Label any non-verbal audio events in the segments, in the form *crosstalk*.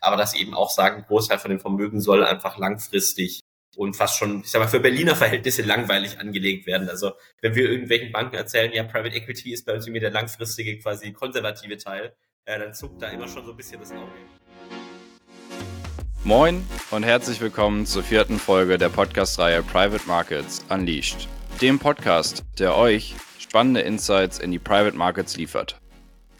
aber dass eben auch sagen, Großteil von dem Vermögen soll einfach langfristig und fast schon, ich sag mal, für Berliner Verhältnisse langweilig angelegt werden. Also wenn wir irgendwelchen Banken erzählen, ja, Private Equity ist bei uns irgendwie der langfristige, quasi konservative Teil, äh, dann zuckt da immer schon so ein bisschen das Auge. Moin und herzlich willkommen zur vierten Folge der Podcast-Reihe Private Markets Unleashed, dem Podcast, der euch spannende Insights in die Private Markets liefert.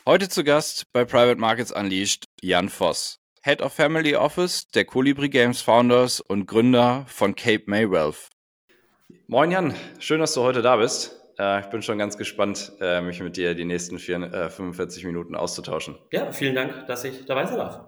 Heute zu Gast bei Private Markets Unleashed Jan Voss. Head of Family Office der Colibri Games Founders und Gründer von Cape May Wealth. Moin Jan, schön, dass du heute da bist. Äh, ich bin schon ganz gespannt, äh, mich mit dir die nächsten vier, äh, 45 Minuten auszutauschen. Ja, vielen Dank, dass ich dabei sein darf.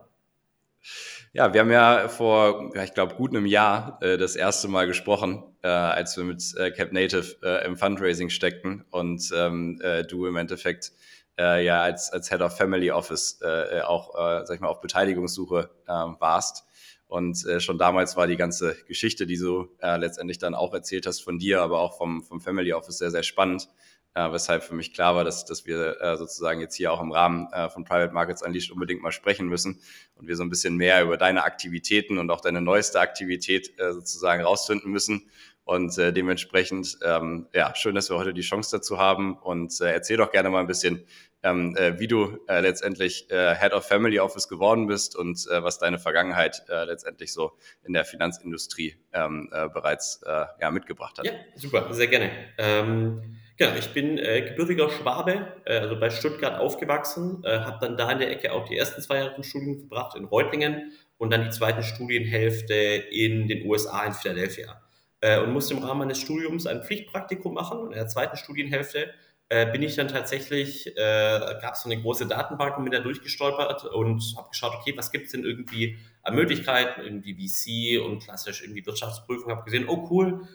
Ja, wir haben ja vor, ich glaube, gut einem Jahr das erste Mal gesprochen, als wir mit Cap Native im Fundraising steckten und ähm, äh, du im Endeffekt äh, ja als, als Head of Family Office äh, äh, auch, äh, sag ich mal, auf Beteiligungssuche äh, warst. Und äh, schon damals war die ganze Geschichte, die du äh, letztendlich dann auch erzählt hast von dir, aber auch vom, vom Family Office sehr, sehr spannend. Äh, weshalb für mich klar war, dass, dass wir äh, sozusagen jetzt hier auch im Rahmen äh, von Private Markets Unleashed unbedingt mal sprechen müssen und wir so ein bisschen mehr über deine Aktivitäten und auch deine neueste Aktivität äh, sozusagen rausfinden müssen. Und äh, dementsprechend, ähm, ja, schön, dass wir heute die Chance dazu haben. Und äh, erzähl doch gerne mal ein bisschen, ähm, äh, wie du äh, letztendlich äh, Head of Family Office geworden bist und äh, was deine Vergangenheit äh, letztendlich so in der Finanzindustrie ähm, äh, bereits äh, ja, mitgebracht hat. Ja, super, sehr gerne. Ähm, genau, ich bin äh, gebürtiger Schwabe, äh, also bei Stuttgart aufgewachsen, äh, habe dann da in der Ecke auch die ersten zwei Jahre Studium verbracht in Reutlingen und dann die zweite Studienhälfte in den USA in Philadelphia. Äh, und musste im Rahmen meines Studiums ein Pflichtpraktikum machen und in der zweiten Studienhälfte äh, bin ich dann tatsächlich, äh, gab es so eine große Datenbank und bin da durchgestolpert und habe geschaut, okay, was gibt es denn irgendwie an Möglichkeiten, irgendwie VC und klassisch irgendwie Wirtschaftsprüfung, habe gesehen, oh cool,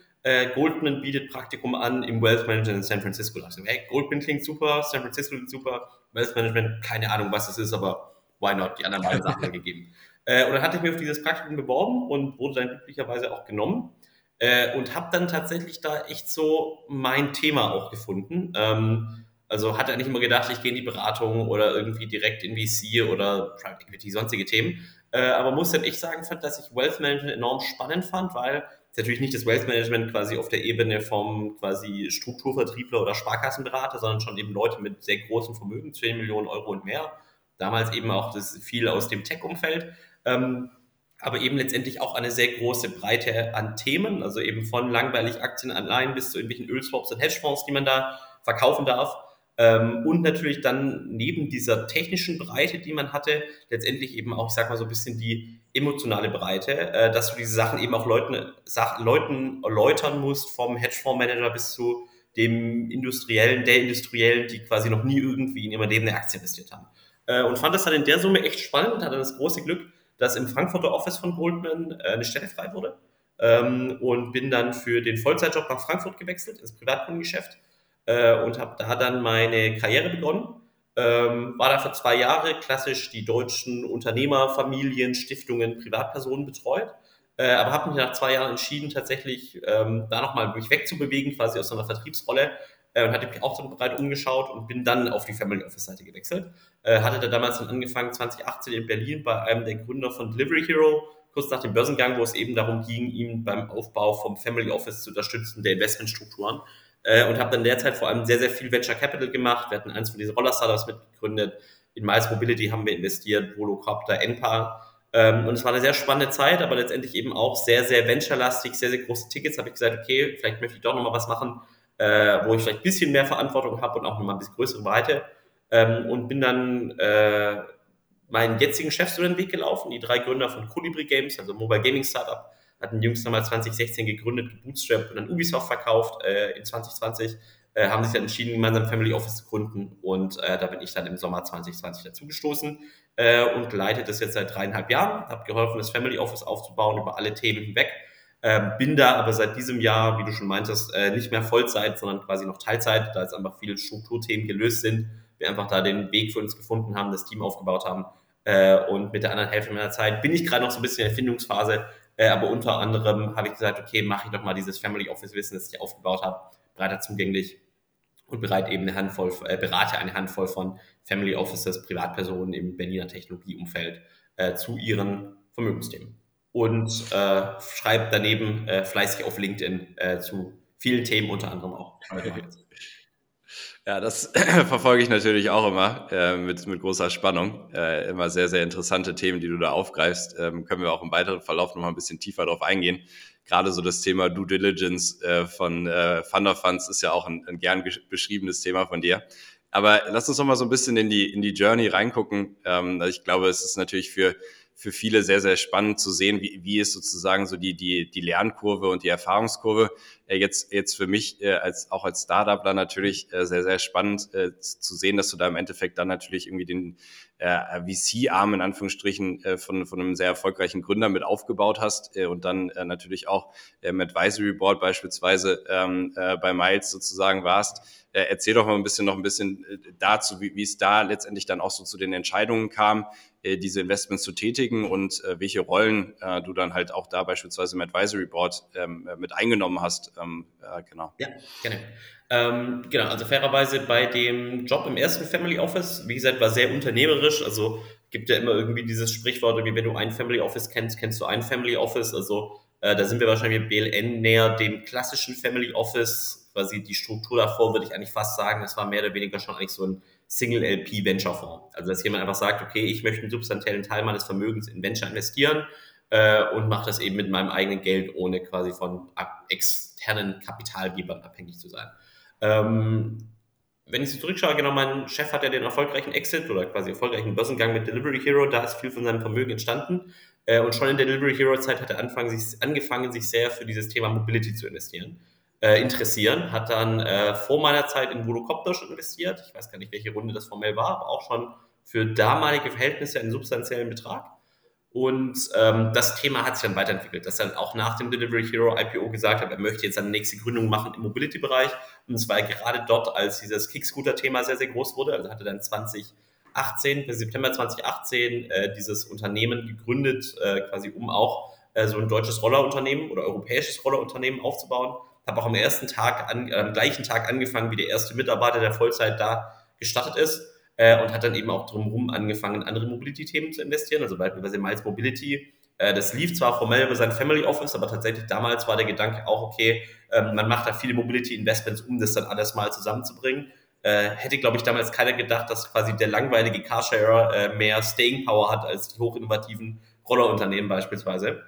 Goldman bietet Praktikum an im Wealth Management in San Francisco. Da dachte ich, hey, Goldman klingt super, San Francisco klingt super, Wealth Management, keine Ahnung, was das ist, aber why not, die anderen beiden Sachen gegeben. Und dann hatte ich mich auf dieses Praktikum beworben und wurde dann glücklicherweise auch genommen. Äh, und habe dann tatsächlich da echt so mein Thema auch gefunden. Ähm, also hatte nicht immer gedacht, ich gehe in die Beratung oder irgendwie direkt in VC oder Private Equity, sonstige Themen. Äh, aber muss dann echt sagen, dass ich Wealth Management enorm spannend fand, weil es natürlich nicht das Wealth Management quasi auf der Ebene vom quasi Strukturvertriebler oder Sparkassenberater, sondern schon eben Leute mit sehr großem Vermögen, 10 Millionen Euro und mehr. Damals eben auch das viel aus dem Tech-Umfeld. Ähm, aber eben letztendlich auch eine sehr große Breite an Themen, also eben von langweilig Aktienanleihen bis zu irgendwelchen Ölswaps und Hedgefonds, die man da verkaufen darf. Ähm, und natürlich dann neben dieser technischen Breite, die man hatte, letztendlich eben auch, ich sag mal so ein bisschen die emotionale Breite, äh, dass du diese Sachen eben auch Leuten, Leuten erläutern musst, vom Hedgefondsmanager bis zu dem Industriellen, der Industriellen, die quasi noch nie irgendwie in ihrem Leben eine Aktie investiert haben. Äh, und fand das dann in der Summe echt spannend und hatte das große Glück, dass im Frankfurter Office von Goldman äh, eine Stelle frei wurde ähm, und bin dann für den Vollzeitjob nach Frankfurt gewechselt, ins Privatkundengeschäft äh, und habe da dann meine Karriere begonnen. Ähm, war da für zwei Jahre klassisch die deutschen Unternehmer, Familien, Stiftungen, Privatpersonen betreut. Äh, aber habe mich nach zwei Jahren entschieden, tatsächlich ähm, da nochmal mich wegzubewegen, quasi aus so einer Vertriebsrolle äh, und hatte mich auch so breit umgeschaut und bin dann auf die Family Office Seite gewechselt. Äh, hatte da damals dann angefangen 2018 in Berlin bei einem der Gründer von Delivery Hero, kurz nach dem Börsengang, wo es eben darum ging, ihn beim Aufbau vom Family Office zu unterstützen, der Investmentstrukturen. Äh, und habe dann derzeit vor allem sehr, sehr viel Venture Capital gemacht. Wir hatten eins von diesen Roller-Startups mitgegründet. In Miles Mobility haben wir investiert, Volocopter, Enpa. Ähm, und es war eine sehr spannende Zeit, aber letztendlich eben auch sehr, sehr venture-lastig, sehr, sehr große Tickets. Habe ich gesagt, okay, vielleicht möchte ich doch nochmal was machen, äh, wo ich vielleicht ein bisschen mehr Verantwortung habe und auch nochmal ein bisschen größere Breite. Ähm, und bin dann äh, meinen jetzigen Chefs über den Weg gelaufen. Die drei Gründer von Colibri Games, also Mobile Gaming Startup, hatten jüngst einmal 2016 gegründet, gebootstrapped und dann Ubisoft verkauft äh, in 2020. Äh, haben sich dann entschieden, gemeinsam Family Office zu gründen und äh, da bin ich dann im Sommer 2020 dazugestoßen äh, und leite das jetzt seit dreieinhalb Jahren, habe geholfen, das Family Office aufzubauen über alle Themen hinweg ähm, bin da aber seit diesem Jahr, wie du schon meintest, äh, nicht mehr Vollzeit, sondern quasi noch Teilzeit, da jetzt einfach viele Strukturthemen gelöst sind. Wir einfach da den Weg für uns gefunden haben, das Team aufgebaut haben. Äh, und mit der anderen Hälfte meiner Zeit bin ich gerade noch so ein bisschen in der Findungsphase, äh, aber unter anderem habe ich gesagt, okay, mache ich doch mal dieses Family Office Wissen, das ich aufgebaut habe, breiter zugänglich und bereit eben eine Handvoll, äh, berate eine Handvoll von Family Offices, Privatpersonen im Berliner Technologieumfeld äh, zu ihren Vermögensthemen. Und äh, schreibt daneben äh, fleißig auf LinkedIn äh, zu vielen Themen, unter anderem auch. *laughs* Ja, das *clears throat* verfolge ich natürlich auch immer äh, mit, mit großer Spannung. Äh, immer sehr, sehr interessante Themen, die du da aufgreifst. Ähm, können wir auch im weiteren Verlauf noch mal ein bisschen tiefer darauf eingehen. Gerade so das Thema Due Diligence äh, von äh, Thunder Funds ist ja auch ein, ein gern beschriebenes Thema von dir. Aber lass uns noch mal so ein bisschen in die, in die Journey reingucken. Ähm, ich glaube, es ist natürlich für für viele sehr, sehr spannend zu sehen, wie, wie ist sozusagen so die, die, die Lernkurve und die Erfahrungskurve. Äh, jetzt, jetzt für mich äh, als, auch als Startupler natürlich äh, sehr, sehr spannend äh, zu sehen, dass du da im Endeffekt dann natürlich irgendwie den äh, VC-Arm in Anführungsstrichen äh, von, von einem sehr erfolgreichen Gründer mit aufgebaut hast äh, und dann äh, natürlich auch äh, im Advisory Board beispielsweise ähm, äh, bei Miles sozusagen warst. Äh, erzähl doch mal ein bisschen noch ein bisschen äh, dazu, wie, wie es da letztendlich dann auch so zu den Entscheidungen kam, äh, diese Investments zu tätigen und äh, welche Rollen äh, du dann halt auch da beispielsweise im Advisory Board ähm, mit eingenommen hast. Ähm, genau. Ja, gerne. Ähm, genau, also fairerweise bei dem Job im ersten Family Office, wie gesagt, war sehr unternehmerisch. Also gibt ja immer irgendwie dieses Sprichwort, wie wenn du ein Family Office kennst, kennst du ein Family Office. Also äh, da sind wir wahrscheinlich mit BLN näher dem klassischen Family Office. Quasi die Struktur davor würde ich eigentlich fast sagen, das war mehr oder weniger schon eigentlich so ein Single LP Venture Fonds. Also dass jemand einfach sagt, okay, ich möchte einen substanziellen Teil meines Vermögens in Venture investieren äh, und mache das eben mit meinem eigenen Geld, ohne quasi von externen Kapitalgebern abhängig zu sein. Ähm, wenn ich so zurückschaue, genau, mein Chef hat ja den erfolgreichen Exit oder quasi erfolgreichen Börsengang mit Delivery Hero, da ist viel von seinem Vermögen entstanden. Äh, und schon in der Delivery Hero Zeit hat er angefangen sich, angefangen, sich sehr für dieses Thema Mobility zu investieren äh, interessieren. Hat dann äh, vor meiner Zeit in Volocopter schon investiert. Ich weiß gar nicht, welche Runde das formell war, aber auch schon für damalige Verhältnisse einen substanziellen Betrag. Und ähm, das Thema hat sich dann weiterentwickelt, dass er auch nach dem Delivery Hero IPO gesagt hat, er möchte jetzt seine nächste Gründung machen im Mobility-Bereich. Und zwar gerade dort, als dieses Kickscooter-Thema sehr, sehr groß wurde. Also hatte dann 2018, bis September 2018, äh, dieses Unternehmen gegründet, äh, quasi um auch äh, so ein deutsches Rollerunternehmen oder europäisches Rollerunternehmen aufzubauen habe auch am ersten Tag, an, am gleichen Tag angefangen, wie der erste Mitarbeiter, der Vollzeit da gestartet ist äh, und hat dann eben auch drumherum angefangen, in andere Mobility-Themen zu investieren, also beispielsweise Miles Mobility. Äh, das lief zwar formell über sein Family Office, aber tatsächlich damals war der Gedanke auch, okay, ähm, man macht da viele Mobility-Investments, um das dann alles mal zusammenzubringen. Äh, hätte, glaube ich, damals keiner gedacht, dass quasi der langweilige Carsharer äh, mehr Staying Power hat als die hochinnovativen Rollerunternehmen beispielsweise.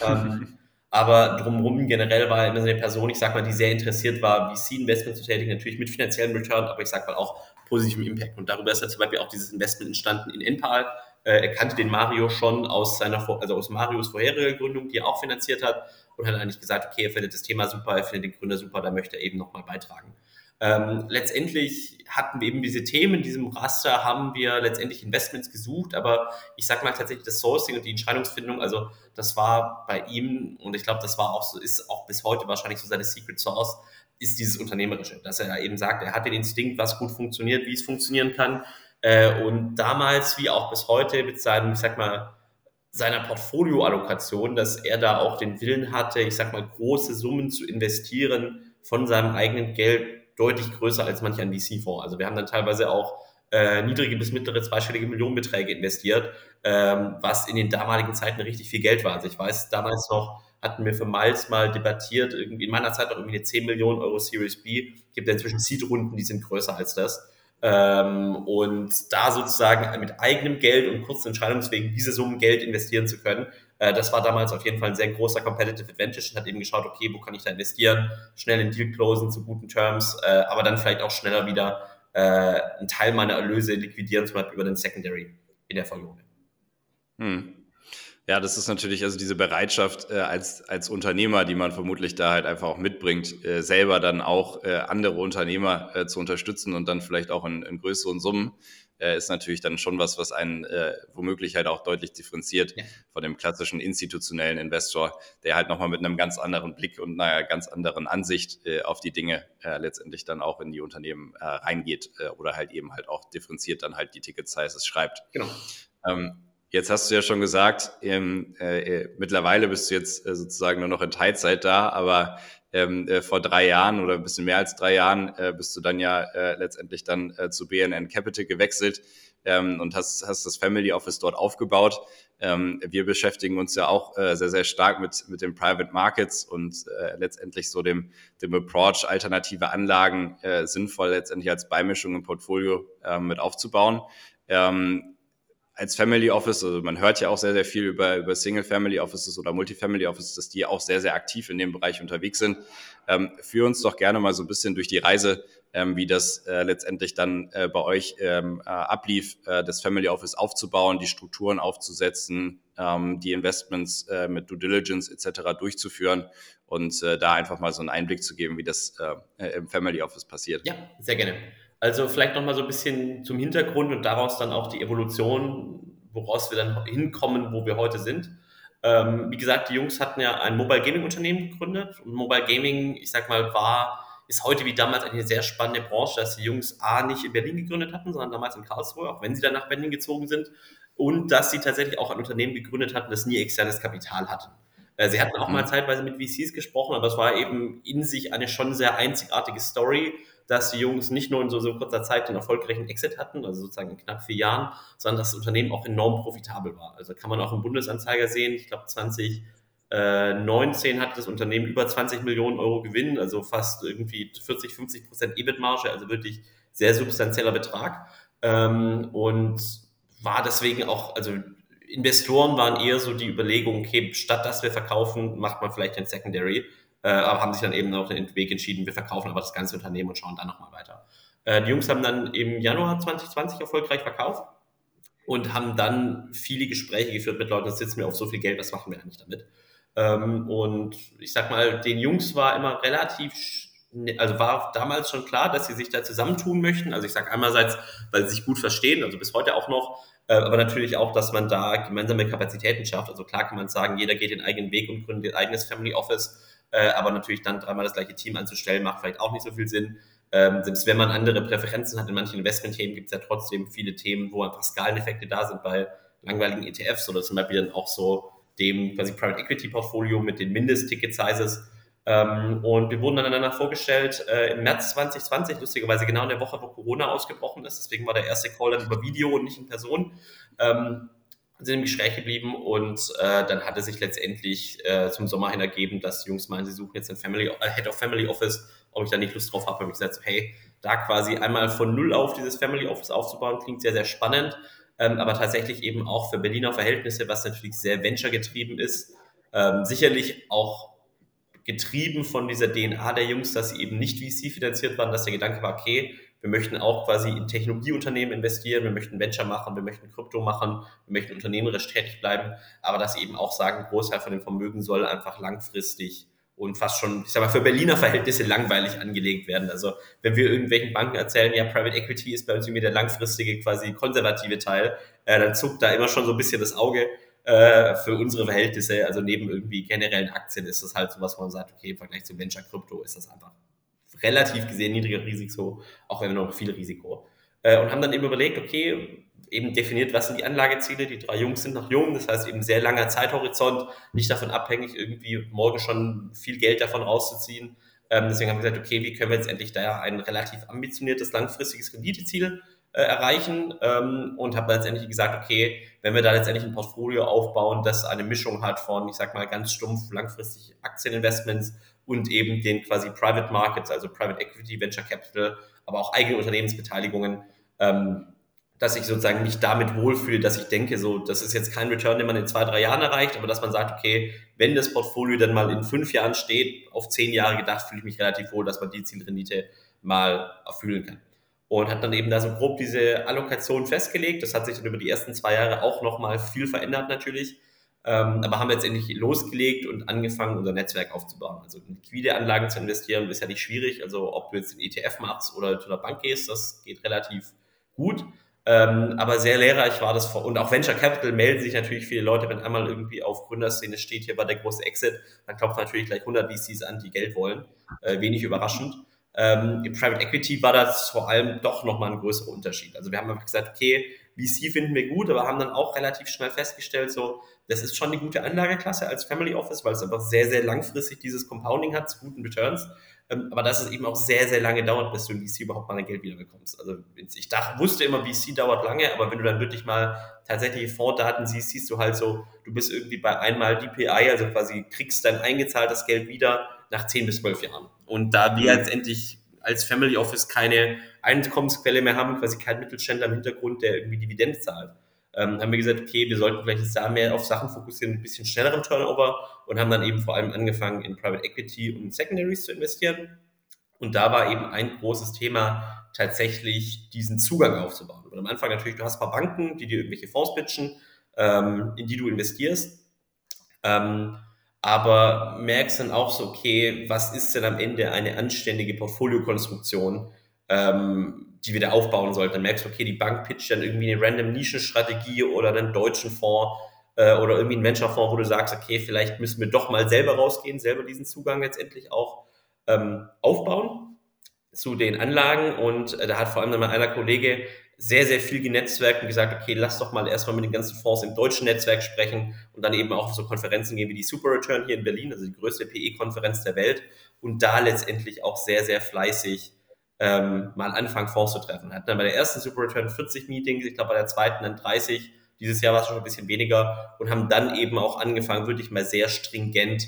Ähm, *laughs* Aber drumherum generell war er immer so eine Person, ich sag mal, die sehr interessiert war, VC-Investment zu tätigen, natürlich mit finanziellen Return, aber ich sag mal auch positivem Impact. Und darüber ist ja zum Beispiel auch dieses Investment entstanden in Enpal. Äh, er kannte den Mario schon aus seiner, also aus Marios vorheriger Gründung, die er auch finanziert hat und hat eigentlich gesagt, okay, er findet das Thema super, er findet den Gründer super, da möchte er eben nochmal beitragen. Ähm, letztendlich hatten wir eben diese Themen, in diesem Raster haben wir letztendlich Investments gesucht, aber ich sag mal tatsächlich das Sourcing und die Entscheidungsfindung, also das war bei ihm und ich glaube, das war auch so, ist auch bis heute wahrscheinlich so seine Secret Source, ist dieses Unternehmerische, dass er eben sagt, er hat den Instinkt, was gut funktioniert, wie es funktionieren kann. Äh, und damals, wie auch bis heute, mit seinem, ich sag mal, seiner Portfolioallokation, dass er da auch den Willen hatte, ich sag mal, große Summen zu investieren von seinem eigenen Geld deutlich größer als manch ein VC-Fonds. Also wir haben dann teilweise auch äh, niedrige bis mittlere zweistellige Millionenbeträge investiert, ähm, was in den damaligen Zeiten richtig viel Geld war. Also ich weiß, damals noch hatten wir für Miles mal debattiert, irgendwie in meiner Zeit auch irgendwie eine 10 Millionen Euro Series B. Gibt ja inzwischen Seed-Runden, die sind größer als das. Ähm, und da sozusagen mit eigenem Geld und kurzen Entscheidungswegen diese Summen Geld investieren zu können, äh, das war damals auf jeden Fall ein sehr großer Competitive Advantage und hat eben geschaut, okay, wo kann ich da investieren, schnell in Deal closen zu guten Terms, äh, aber dann vielleicht auch schneller wieder äh, einen Teil meiner Erlöse liquidieren, zum Beispiel über den Secondary in der Folge. Hm. Ja, das ist natürlich also diese Bereitschaft äh, als, als Unternehmer, die man vermutlich da halt einfach auch mitbringt, äh, selber dann auch äh, andere Unternehmer äh, zu unterstützen und dann vielleicht auch in, in größeren Summen, äh, ist natürlich dann schon was, was einen äh, womöglich halt auch deutlich differenziert ja. von dem klassischen institutionellen Investor, der halt nochmal mit einem ganz anderen Blick und einer ganz anderen Ansicht auf die Dinge letztendlich dann auch in die Unternehmen reingeht oder halt eben halt auch differenziert dann halt die Ticket Sizes schreibt. Genau. Ähm, Jetzt hast du ja schon gesagt, ähm, äh, mittlerweile bist du jetzt äh, sozusagen nur noch in Teilzeit da, aber ähm, äh, vor drei Jahren oder ein bisschen mehr als drei Jahren äh, bist du dann ja äh, letztendlich dann äh, zu BNN Capital gewechselt. ähm, und hast, hast das Family Office dort aufgebaut. Ähm, wir beschäftigen uns ja auch äh, sehr, sehr stark mit, mit den Private Markets und äh, letztendlich so dem, dem Approach, alternative Anlagen äh, sinnvoll letztendlich als Beimischung im Portfolio äh, mit aufzubauen. Ähm, als Family Office, also man hört ja auch sehr, sehr viel über, über Single Family Offices oder Multifamily Offices, dass die auch sehr, sehr aktiv in dem Bereich unterwegs sind. Ähm, führ uns doch gerne mal so ein bisschen durch die Reise, ähm, wie das äh, letztendlich dann äh, bei euch ähm, äh, ablief, äh, das Family Office aufzubauen, die Strukturen aufzusetzen, ähm, die Investments äh, mit Due Diligence etc. durchzuführen und äh, da einfach mal so einen Einblick zu geben, wie das im Family Office passiert. Ja, sehr gerne. Also vielleicht nochmal so ein bisschen zum Hintergrund und daraus dann auch die Evolution, woraus wir dann hinkommen, wo wir heute sind. Ähm, wie gesagt, die Jungs hatten ja ein Mobile Gaming Unternehmen gegründet und Mobile Gaming, ich sag mal, war ist heute wie damals eine sehr spannende Branche, dass die Jungs A nicht in Berlin gegründet hatten, sondern damals in Karlsruhe, auch wenn sie dann nach Berlin gezogen sind. Und dass sie tatsächlich auch ein Unternehmen gegründet hatten, das nie externes Kapital hatte. Äh, sie hatten auch mal mhm. zeitweise mit VCs gesprochen, aber es war eben in sich eine schon sehr einzigartige Story dass die Jungs nicht nur in so, so kurzer Zeit den erfolgreichen Exit hatten, also sozusagen in knapp vier Jahren, sondern dass das Unternehmen auch enorm profitabel war. Also kann man auch im Bundesanzeiger sehen, ich glaube 2019 hatte das Unternehmen über 20 Millionen Euro Gewinn, also fast irgendwie 40, 50 Prozent EBIT-Marge, also wirklich sehr substanzieller Betrag. Ähm, und war deswegen auch, also Investoren waren eher so die Überlegung, okay, statt dass wir verkaufen, macht man vielleicht ein Secondary äh, aber haben sich dann eben noch den Weg entschieden, wir verkaufen aber das ganze Unternehmen und schauen dann nochmal weiter. Äh, die Jungs haben dann im Januar 2020 erfolgreich verkauft und haben dann viele Gespräche geführt mit Leuten, das sitzen wir auf so viel Geld, was machen wir eigentlich damit? Ähm, und ich sag mal, den Jungs war immer relativ ne, also war damals schon klar, dass sie sich da zusammentun möchten. Also ich sage einerseits, weil sie sich gut verstehen, also bis heute auch noch, äh, aber natürlich auch, dass man da gemeinsame Kapazitäten schafft. Also klar kann man sagen, jeder geht den eigenen Weg und gründet ein eigenes Family Office. Äh, aber natürlich dann dreimal das gleiche Team anzustellen, macht vielleicht auch nicht so viel Sinn. Ähm, selbst wenn man andere Präferenzen hat in manchen Investmentthemen, gibt es ja trotzdem viele Themen, wo einfach Skaleneffekte da sind bei langweiligen ETFs oder zum Beispiel dann auch so dem quasi Private Equity Portfolio mit den Mindest-Ticket-Sizes. Ähm, und wir wurden dann danach vorgestellt äh, im März 2020, lustigerweise genau in der Woche, wo Corona ausgebrochen ist. Deswegen war der erste Call dann über Video und nicht in Person. Ähm, sind im Gespräch geblieben und äh, dann hatte sich letztendlich äh, zum Sommer hin ergeben, dass die Jungs meinen, sie suchen jetzt ein Family, äh, Head of Family Office, ob ich da nicht Lust drauf habe, habe ich gesagt, hey, da quasi einmal von null auf dieses Family Office aufzubauen, klingt sehr, sehr spannend, ähm, aber tatsächlich eben auch für Berliner Verhältnisse, was natürlich sehr venture getrieben ist, ähm, sicherlich auch getrieben von dieser DNA der Jungs, dass sie eben nicht VC finanziert waren, dass der Gedanke war, okay, wir möchten auch quasi in Technologieunternehmen investieren, wir möchten Venture machen, wir möchten Krypto machen, wir möchten unternehmerisch tätig bleiben, aber dass sie eben auch sagen, Großteil von dem Vermögen soll einfach langfristig und fast schon, ich sag mal, für Berliner Verhältnisse langweilig angelegt werden. Also wenn wir irgendwelchen Banken erzählen, ja, Private Equity ist bei uns irgendwie der langfristige, quasi konservative Teil, äh, dann zuckt da immer schon so ein bisschen das Auge äh, für unsere Verhältnisse. Also neben irgendwie generellen Aktien ist das halt so was, wo man sagt, okay, im Vergleich zu Venture Krypto ist das einfach relativ gesehen niedriger Risiko, auch wenn noch viel Risiko. Äh, und haben dann eben überlegt, okay, eben definiert, was sind die Anlageziele. Die drei Jungs sind noch jung, das heißt eben sehr langer Zeithorizont, nicht davon abhängig, irgendwie morgen schon viel Geld davon rauszuziehen. Ähm, deswegen haben wir gesagt, okay, wie können wir jetzt endlich da ein relativ ambitioniertes, langfristiges Renditeziel äh, erreichen ähm, und habe letztendlich gesagt, okay, wenn wir da letztendlich ein Portfolio aufbauen, das eine Mischung hat von, ich sag mal, ganz stumpf langfristig Aktieninvestments und eben den quasi Private Markets, also Private Equity, Venture Capital, aber auch eigene Unternehmensbeteiligungen, ähm, dass ich sozusagen mich damit wohlfühle, dass ich denke, so, das ist jetzt kein Return, den man in zwei, drei Jahren erreicht, aber dass man sagt, okay, wenn das Portfolio dann mal in fünf Jahren steht, auf zehn Jahre gedacht, fühle ich mich relativ wohl, dass man die Zielrendite mal erfüllen kann. Und hat dann eben da so grob diese Allokation festgelegt. Das hat sich dann über die ersten zwei Jahre auch nochmal viel verändert natürlich. Ähm, aber haben letztendlich losgelegt und angefangen, unser Netzwerk aufzubauen. Also in liquide Anlagen zu investieren ist ja nicht schwierig. Also ob du jetzt den ETF machst oder zu der Bank gehst, das geht relativ gut. Ähm, aber sehr lehrreich war das. Und auch Venture Capital melden sich natürlich viele Leute, wenn einmal irgendwie auf Gründerszene steht, hier war der große Exit, dann klopfen natürlich gleich 100 VCs an, die Geld wollen. Äh, wenig überraschend. Ähm, Im Private Equity war das vor allem doch nochmal ein größerer Unterschied. Also wir haben einfach gesagt, okay, VC finden wir gut, aber haben dann auch relativ schnell festgestellt, so, das ist schon eine gute Anlageklasse als Family Office, weil es einfach sehr, sehr langfristig dieses Compounding hat zu guten Returns. Ähm, aber dass es eben auch sehr, sehr lange dauert, bis du in VC überhaupt mal dein Geld wieder bekommst. Also ich dachte, wusste immer, VC dauert lange, aber wenn du dann wirklich mal tatsächliche Fonddaten siehst, siehst du halt so, du bist irgendwie bei einmal DPI, also quasi kriegst dein eingezahltes Geld wieder nach 10 bis 12 Jahren. Und da wir letztendlich als Family Office keine Einkommensquelle mehr haben, quasi kein Mittelständler im Hintergrund, der irgendwie Dividend zahlt, ähm, haben wir gesagt, okay, wir sollten vielleicht jetzt da mehr auf Sachen fokussieren, ein bisschen schnellerem Turnover und haben dann eben vor allem angefangen, in Private Equity und Secondaries zu investieren. Und da war eben ein großes Thema, tatsächlich diesen Zugang aufzubauen. Und am Anfang natürlich, du hast ein paar Banken, die dir irgendwelche Fonds pitchen, ähm, in die du investierst. Ähm, aber merkst dann auch so, okay, was ist denn am Ende eine anständige Portfoliokonstruktion, ähm, die wir da aufbauen sollten. Dann merkst du, okay, die Bank pitcht dann irgendwie eine random Nischenstrategie oder einen deutschen Fonds äh, oder irgendwie einen Venture-Fonds, wo du sagst, okay, vielleicht müssen wir doch mal selber rausgehen, selber diesen Zugang letztendlich auch ähm, aufbauen zu den Anlagen. Und äh, da hat vor allem dann mal einer Kollege sehr, sehr viel genetzwerkt und gesagt, okay, lass doch mal erstmal mit den ganzen Fonds im deutschen Netzwerk sprechen und dann eben auch auf so Konferenzen gehen wie die Super Return hier in Berlin, also die größte PE-Konferenz der Welt und da letztendlich auch sehr, sehr fleißig ähm, mal anfangen, Fonds zu treffen. Hatten dann bei der ersten Super Return 40 Meetings, ich glaube bei der zweiten dann 30. Dieses Jahr war es schon ein bisschen weniger und haben dann eben auch angefangen, wirklich mal sehr stringent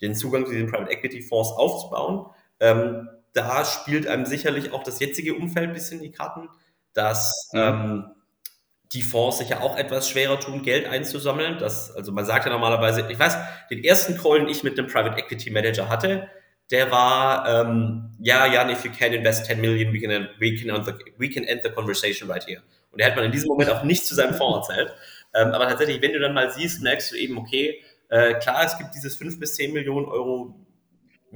den Zugang zu diesen Private Equity Fonds aufzubauen. Ähm, da spielt einem sicherlich auch das jetzige Umfeld ein bisschen die Karten, dass mhm. ähm, die Fonds sich ja auch etwas schwerer tun, Geld einzusammeln. Das, also man sagt ja normalerweise, ich weiß, den ersten Call, den ich mit dem Private Equity Manager hatte, der war, ähm, ja, Jan, if you can invest 10 million, we can, we can, end the, we can end the conversation right here. Und der hat man in diesem Moment auch nicht zu seinem Fonds erzählt. Ähm, aber tatsächlich, wenn du dann mal siehst, merkst du eben, okay, äh, klar, es gibt dieses 5 bis 10 Millionen Euro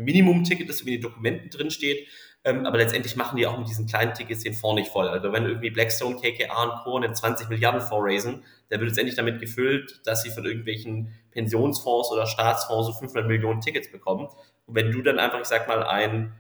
Minimum-Ticket, das in den Dokumenten drin steht, ähm, aber letztendlich machen die auch mit diesen kleinen Tickets den Fonds nicht voll. Also wenn irgendwie Blackstone, KKA und Co. einen 20 Milliarden Fonds raisen, der wird letztendlich damit gefüllt, dass sie von irgendwelchen Pensionsfonds oder Staatsfonds so 500 Millionen Tickets bekommen. Und wenn du dann einfach, ich sag mal, ein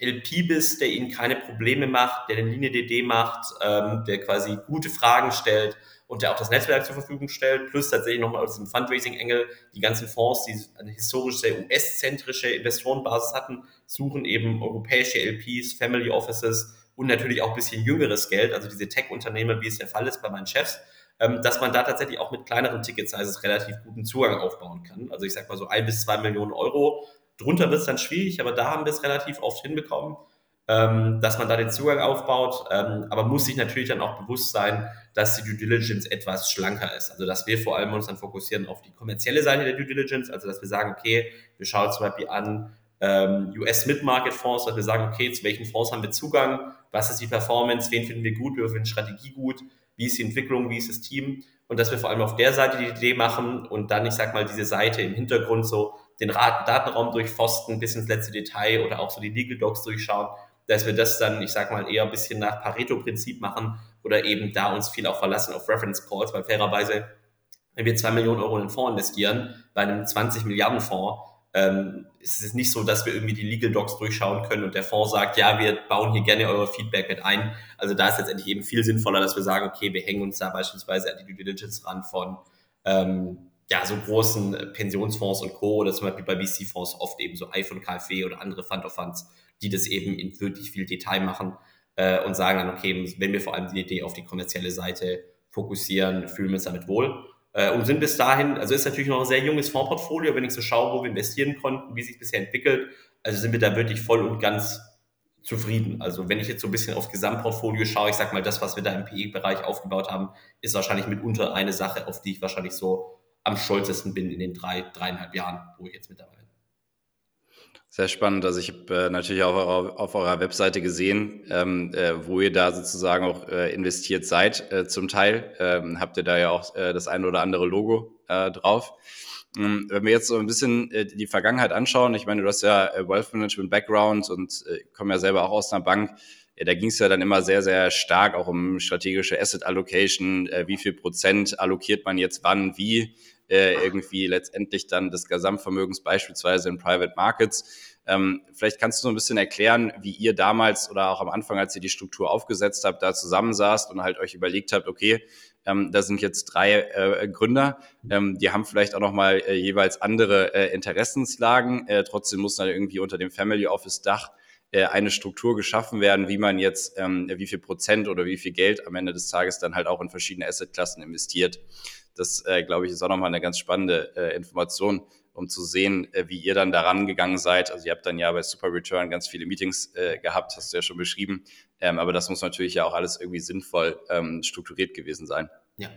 LP bist, der ihnen keine Probleme macht, der eine Linie DD macht, ähm, der quasi gute Fragen stellt und der auch das Netzwerk zur Verfügung stellt, plus tatsächlich nochmal aus dem Fundraising-Engel die ganzen Fonds, die eine historisch sehr US-zentrische Investorenbasis hatten, suchen eben europäische LPs, Family Offices und natürlich auch ein bisschen jüngeres Geld, also diese Tech-Unternehmer, wie es der Fall ist bei meinen Chefs, ähm, dass man da tatsächlich auch mit kleineren Ticket-Sizes relativ guten Zugang aufbauen kann. Also ich sag mal so ein bis zwei Millionen Euro Drunter wird es dann schwierig, aber da haben wir es relativ oft hinbekommen, ähm, dass man da den Zugang aufbaut. Ähm, aber muss sich natürlich dann auch bewusst sein, dass die Due Diligence etwas schlanker ist. Also dass wir vor allem uns dann fokussieren auf die kommerzielle Seite der Due Diligence, also dass wir sagen, okay, wir schauen zum Beispiel an ähm, US Mid-Market Fonds, dass wir sagen, okay, zu welchen Fonds haben wir Zugang, was ist die Performance, wen finden wir gut, wir finden Strategie gut, wie ist die Entwicklung, wie ist das Team und dass wir vor allem auf der Seite die Idee machen und dann, ich sag mal, diese Seite im Hintergrund so den Datenraum durchforsten bis ins letzte Detail oder auch so die Legal Docs durchschauen, dass wir das dann, ich sag mal, eher ein bisschen nach Pareto-Prinzip machen oder eben da uns viel auch verlassen auf Reference Calls, weil fairerweise, wenn wir zwei Millionen Euro in den Fonds investieren, bei einem 20 Milliarden Fonds, ähm, ist es nicht so, dass wir irgendwie die Legal Docs durchschauen können und der Fonds sagt, ja, wir bauen hier gerne eure Feedback mit ein. Also da ist letztendlich eben viel sinnvoller, dass wir sagen, okay, wir hängen uns da beispielsweise an die Due Diligence ran von ähm, ja, so großen Pensionsfonds und Co. oder zum Beispiel bei VC-Fonds oft eben so iPhone KfW oder andere Fund of Funds, die das eben in wirklich viel Detail machen äh, und sagen dann, okay, wenn wir vor allem die Idee auf die kommerzielle Seite fokussieren, fühlen wir uns damit wohl. Äh, und sind bis dahin, also ist natürlich noch ein sehr junges Fondsportfolio, wenn ich so schaue, wo wir investieren konnten, wie sich bisher entwickelt, also sind wir da wirklich voll und ganz zufrieden. Also wenn ich jetzt so ein bisschen aufs Gesamtportfolio schaue, ich sag mal, das, was wir da im PE-Bereich aufgebaut haben, ist wahrscheinlich mitunter eine Sache, auf die ich wahrscheinlich so am stolzesten bin in den drei, dreieinhalb Jahren, wo ich jetzt mit dabei bin. Sehr spannend. Also ich habe äh, natürlich auch auf, auf, eurer Webseite gesehen, ähm, äh, wo ihr da sozusagen auch äh, investiert seid. Äh, zum Teil ähm, habt ihr da ja auch äh, das ein oder andere Logo äh, drauf. Ähm, wenn wir jetzt so ein bisschen die Vergangenheit anschauen, ich meine, du hast ja Wealth Management Background und äh, komm ja selber auch aus einer Bank. Ja, da ging es ja dann immer sehr, sehr stark auch um strategische Asset Allocation. wie viel Prozent allokiert man jetzt wann, wie? äh, irgendwie letztendlich dann des Gesamtvermögens beispielsweise in Private Markets. Ähm, vielleicht kannst du so ein bisschen erklären, wie ihr damals oder auch am Anfang, als ihr die Struktur aufgesetzt habt, da zusammensaßt und halt euch überlegt habt, okay, Ähm, da sind jetzt drei äh, Gründer, ähm, die haben vielleicht auch nochmal äh, jeweils andere äh, Interessenslagen. Äh, trotzdem muss dann irgendwie unter dem Family Office Dach äh, eine Struktur geschaffen werden, wie man jetzt, ähm, wie viel Prozent oder wie viel Geld am Ende des Tages dann halt auch in verschiedene Assetklassen investiert. Das, äh, glaube ich, ist auch nochmal eine ganz spannende äh, Information, um zu sehen, äh, wie ihr dann daran gegangen seid. Also ihr habt dann ja bei Super Return ganz viele Meetings äh, gehabt, hast du ja schon beschrieben. Ähm, aber das muss natürlich ja auch alles irgendwie sinnvoll ähm, strukturiert gewesen sein. Ja,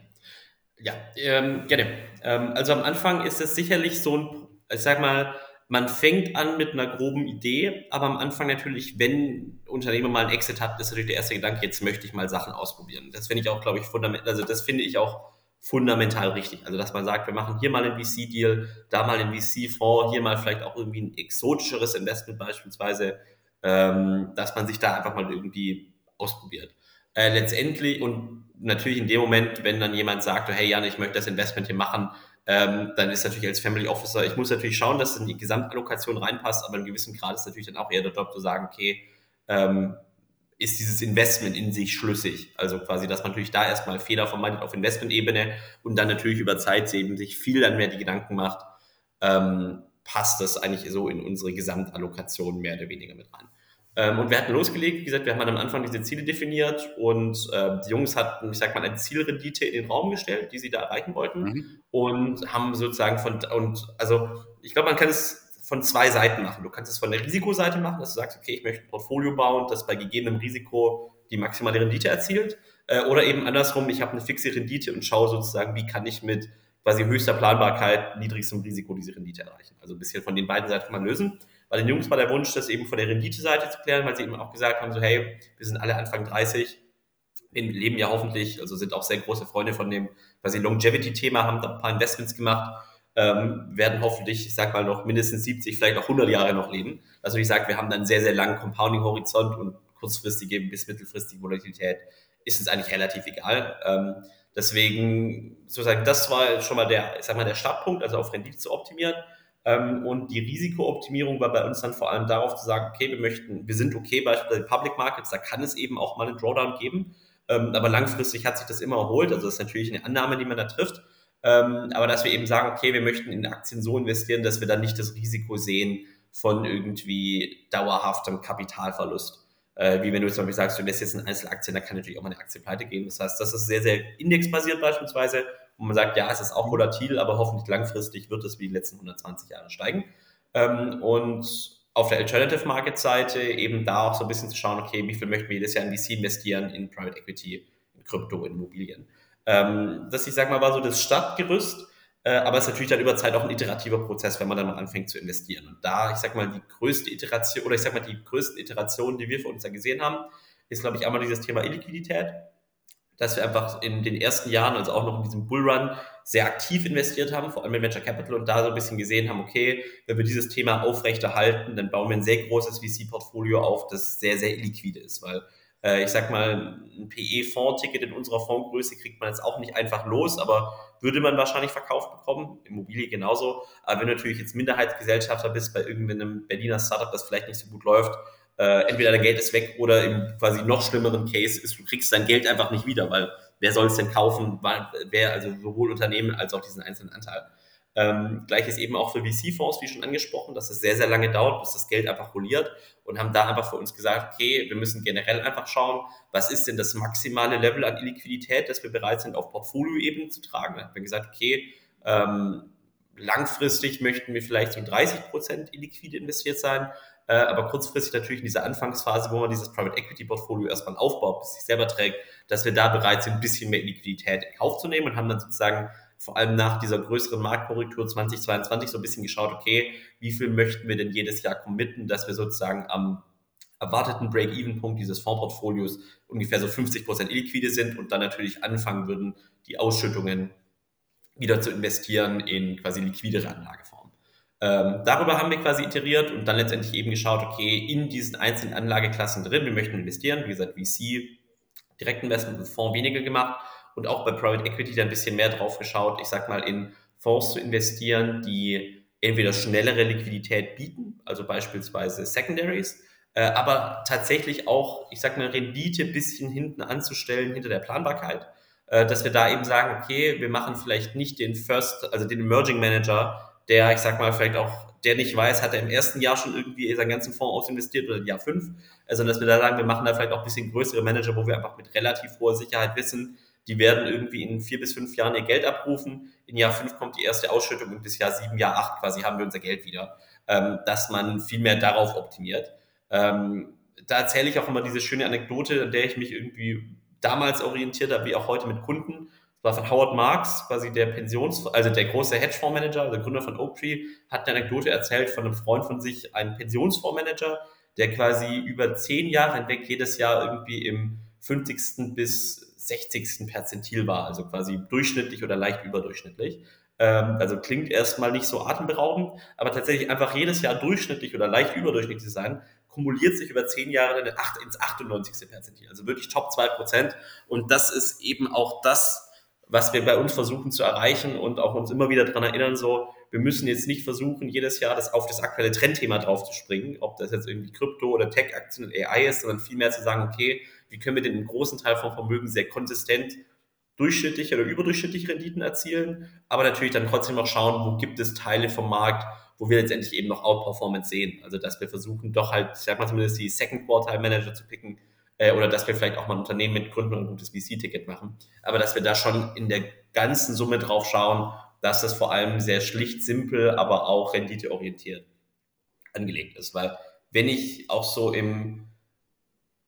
ja, ähm, gerne. Ähm, also am Anfang ist es sicherlich so ein, ich sag mal, man fängt an mit einer groben Idee, aber am Anfang natürlich, wenn Unternehmer mal einen Exit hat, ist natürlich der erste Gedanke, jetzt möchte ich mal Sachen ausprobieren. Das finde ich auch, glaube ich, fundamental, also das finde ich auch fundamental richtig. Also, dass man sagt, wir machen hier mal einen VC-Deal, da mal einen VC-Fonds, hier mal vielleicht auch irgendwie ein exotischeres Investment beispielsweise, ähm, dass man sich da einfach mal irgendwie ausprobiert. Äh, letztendlich und natürlich in dem Moment, wenn dann jemand sagt, hey Jan, ich möchte das Investment hier machen, ähm, dann ist natürlich als Family Officer, ich muss natürlich schauen, dass es in die Gesamtallokation reinpasst, aber in gewissem Grad ist natürlich dann auch eher der Job zu sagen, okay, ähm, ist dieses Investment in sich schlüssig. Also quasi, dass man natürlich da erstmal Fehler vermeidet auf Investment-Ebene und dann natürlich über Zeit eben sich viel dann mehr die Gedanken macht, ähm, passt das eigentlich so in unsere Gesamtallokation mehr oder weniger mit rein. Ähm, und wir hatten losgelegt, wie gesagt, wir haben am Anfang diese Ziele definiert und äh, die Jungs hatten, ich sag mal, eine Zielrendite in den Raum gestellt, die sie da erreichen wollten mhm. und haben sozusagen von, und also ich glaube, man kann es von zwei Seiten machen. Du kannst es von der Risikoseite machen, dass du sagst, okay, ich möchte ein Portfolio bauen, das bei gegebenem Risiko die maximale Rendite erzielt. Äh, oder eben andersrum, ich habe eine fixe Rendite und schaue sozusagen, wie kann ich mit quasi höchster Planbarkeit, niedrigstem Risiko diese Rendite erreichen. Also ein bisschen von den beiden Seiten kann man lösen. Bei den Jungs war der Wunsch, das eben von der Rendite-Seite zu klären, weil sie eben auch gesagt haben, so hey, wir sind alle Anfang 30, wir leben ja hoffentlich, also sind auch sehr große Freunde von dem quasi Longevity-Thema, haben da ein paar Investments gemacht ähm, werden hoffentlich, ich sag mal, noch mindestens 70, vielleicht auch 100 Jahre noch leben. Also ich sage, wir haben dann einen sehr, sehr langen Compounding-Horizont und kurzfristige bis mittelfristige Volatilität ist uns eigentlich relativ egal. Ähm, deswegen, sozusagen, das war schon mal der, ich sag mal, der Startpunkt, also auf Rendite zu optimieren. Ähm, und die Risikooptimierung war bei uns dann vor allem darauf zu sagen, okay, wir möchten, wir sind okay beispielsweise Public Markets, da kann es eben auch mal einen Drawdown geben. Ähm, aber langfristig hat sich das immer erholt. Also das ist natürlich eine Annahme, die man da trifft. Ähm, aber dass wir eben sagen, okay, wir möchten in Aktien so investieren, dass wir dann nicht das Risiko sehen von irgendwie dauerhaftem Kapitalverlust. Äh, wie wenn du zum Beispiel sagst, du investierst in Einzelaktien, da kann natürlich auch mal eine Aktie pleite gehen. Das heißt, das ist sehr, sehr indexbasiert beispielsweise, wo man sagt, ja, es ist auch volatil, aber hoffentlich langfristig wird es wie die letzten 120 Jahre steigen. Ähm, und auf der Alternative Market Seite eben da auch so ein bisschen zu schauen, okay, wie viel möchten wir jedes Jahr in VC investieren, in Private Equity, in Krypto, in Immobilien. Ähm, das, ich sag mal, war so das Stadtgerüst, äh, aber es ist natürlich dann über Zeit auch ein iterativer Prozess, wenn man dann mal anfängt zu investieren. Und da, ich sag mal, die größte Iteration, oder ich sag mal, die größten Iterationen, die wir für uns da gesehen haben, ist, glaube ich, einmal dieses Thema Illiquidität, dass wir einfach in den ersten Jahren, also auch noch in diesem Bullrun, sehr aktiv investiert haben, vor allem in Venture Capital und da so ein bisschen gesehen haben, okay, wenn wir dieses Thema aufrechterhalten, dann bauen wir ein sehr großes VC-Portfolio auf, das sehr, sehr illiquide ist, weil äh, ich sag mal, ein PE-Fonds-Ticket in unserer Fondsgröße kriegt man jetzt auch nicht einfach los, aber würde man wahrscheinlich verkauft bekommen, Immobilie genauso. Aber wenn du natürlich jetzt Minderheitsgesellschafter bist bei irgendeinem Berliner Startup, das vielleicht nicht so gut läuft, äh, entweder dein Geld ist weg oder im quasi noch schlimmeren Case ist, du kriegst dein Geld einfach nicht wieder, weil wer soll es denn kaufen? Wer, also sowohl Unternehmen als auch diesen einzelnen Anteil. Ähm, Gleiches eben auch für VC-Fonds, wie schon angesprochen, dass es sehr, sehr lange dauert, bis das Geld einfach rolliert und haben da einfach für uns gesagt, okay, wir müssen generell einfach schauen, was ist denn das maximale Level an Illiquidität, das wir bereit sind, auf Portfolioebene zu tragen. Da haben wir gesagt, okay, ähm, langfristig möchten wir vielleicht so 30 Prozent illiquide investiert sein, äh, aber kurzfristig natürlich in dieser Anfangsphase, wo man dieses Private Equity Portfolio erstmal aufbaut, bis es sich selber trägt, dass wir da bereit sind, ein bisschen mehr Liquidität in Kauf zu nehmen und haben dann sozusagen vor allem nach dieser größeren Marktkorrektur 2022 so ein bisschen geschaut, okay, wie viel möchten wir denn jedes Jahr committen, dass wir sozusagen am erwarteten Break-Even-Punkt dieses Fondsportfolios ungefähr so 50 Prozent illiquide sind und dann natürlich anfangen würden, die Ausschüttungen wieder zu investieren in quasi liquidere Anlageformen. Ähm, darüber haben wir quasi iteriert und dann letztendlich eben geschaut, okay, in diesen einzelnen Anlageklassen drin, wir möchten investieren, wie gesagt, VC, Direktinvestment Fonds weniger gemacht und auch bei Private Equity da ein bisschen mehr drauf geschaut, ich sag mal, in Fonds zu investieren, die entweder schnellere Liquidität bieten, also beispielsweise Secondaries, äh, aber tatsächlich auch, ich sag mal, Rendite bisschen hinten anzustellen, hinter der Planbarkeit. äh, dass wir da eben sagen, okay, wir machen vielleicht nicht den First, also den Emerging Manager, der, ich sag mal, vielleicht auch der nicht weiß, hat er im ersten Jahr schon irgendwie seinen ganzen Fonds ausinvestiert oder im Jahr fünf. Also, dass wir da sagen, wir machen da vielleicht auch ein bisschen größere Manager, wo wir einfach mit relativ hoher Sicherheit wissen, die werden irgendwie in vier bis fünf Jahren ihr Geld abrufen. In Jahr fünf kommt die erste Ausschüttung und bis Jahr sieben, Jahr acht quasi haben wir unser Geld wieder. Ähm, dass man viel mehr darauf optimiert. Ähm, da erzähle ich auch immer diese schöne Anekdote, an der ich mich irgendwie damals orientiert habe, wie auch heute mit Kunden war von Howard Marks, quasi der Pensions, also der große Hedgefondsmanager, der Gründer von Oaktree, hat eine Anekdote erzählt von einem Freund von sich, einem Pensionsfondsmanager, der quasi über zehn Jahre hinweg jedes Jahr irgendwie im 50. bis 60. Perzentil war, also quasi durchschnittlich oder leicht überdurchschnittlich. Ähm, also klingt erstmal nicht so atemberaubend, aber tatsächlich einfach jedes Jahr durchschnittlich oder leicht überdurchschnittlich zu sein, kumuliert sich über zehn Jahre ins 98. Perzentil. Also wirklich Top 2%. Und das ist eben auch das, was wir bei uns versuchen zu erreichen und auch uns immer wieder daran erinnern, so, wir müssen jetzt nicht versuchen, jedes Jahr das auf das aktuelle Trendthema drauf zu springen, ob das jetzt irgendwie Krypto oder Tech-Aktien und AI ist, sondern vielmehr zu sagen, okay, wie können wir den einen großen Teil vom Vermögen sehr konsistent durchschnittliche oder überdurchschnittliche Renditen erzielen, aber natürlich dann trotzdem noch schauen, wo gibt es Teile vom Markt, wo wir letztendlich eben noch Outperformance sehen. Also dass wir versuchen, doch halt, ich sag mal zumindest die Second Quartile Manager zu picken, äh, oder dass wir vielleicht auch mal ein Unternehmen mitgründen und ein gutes VC-Ticket machen. Aber dass wir da schon in der ganzen Summe drauf schauen, dass das vor allem sehr schlicht, simpel, aber auch renditeorientiert angelegt ist. Weil wenn ich auch so im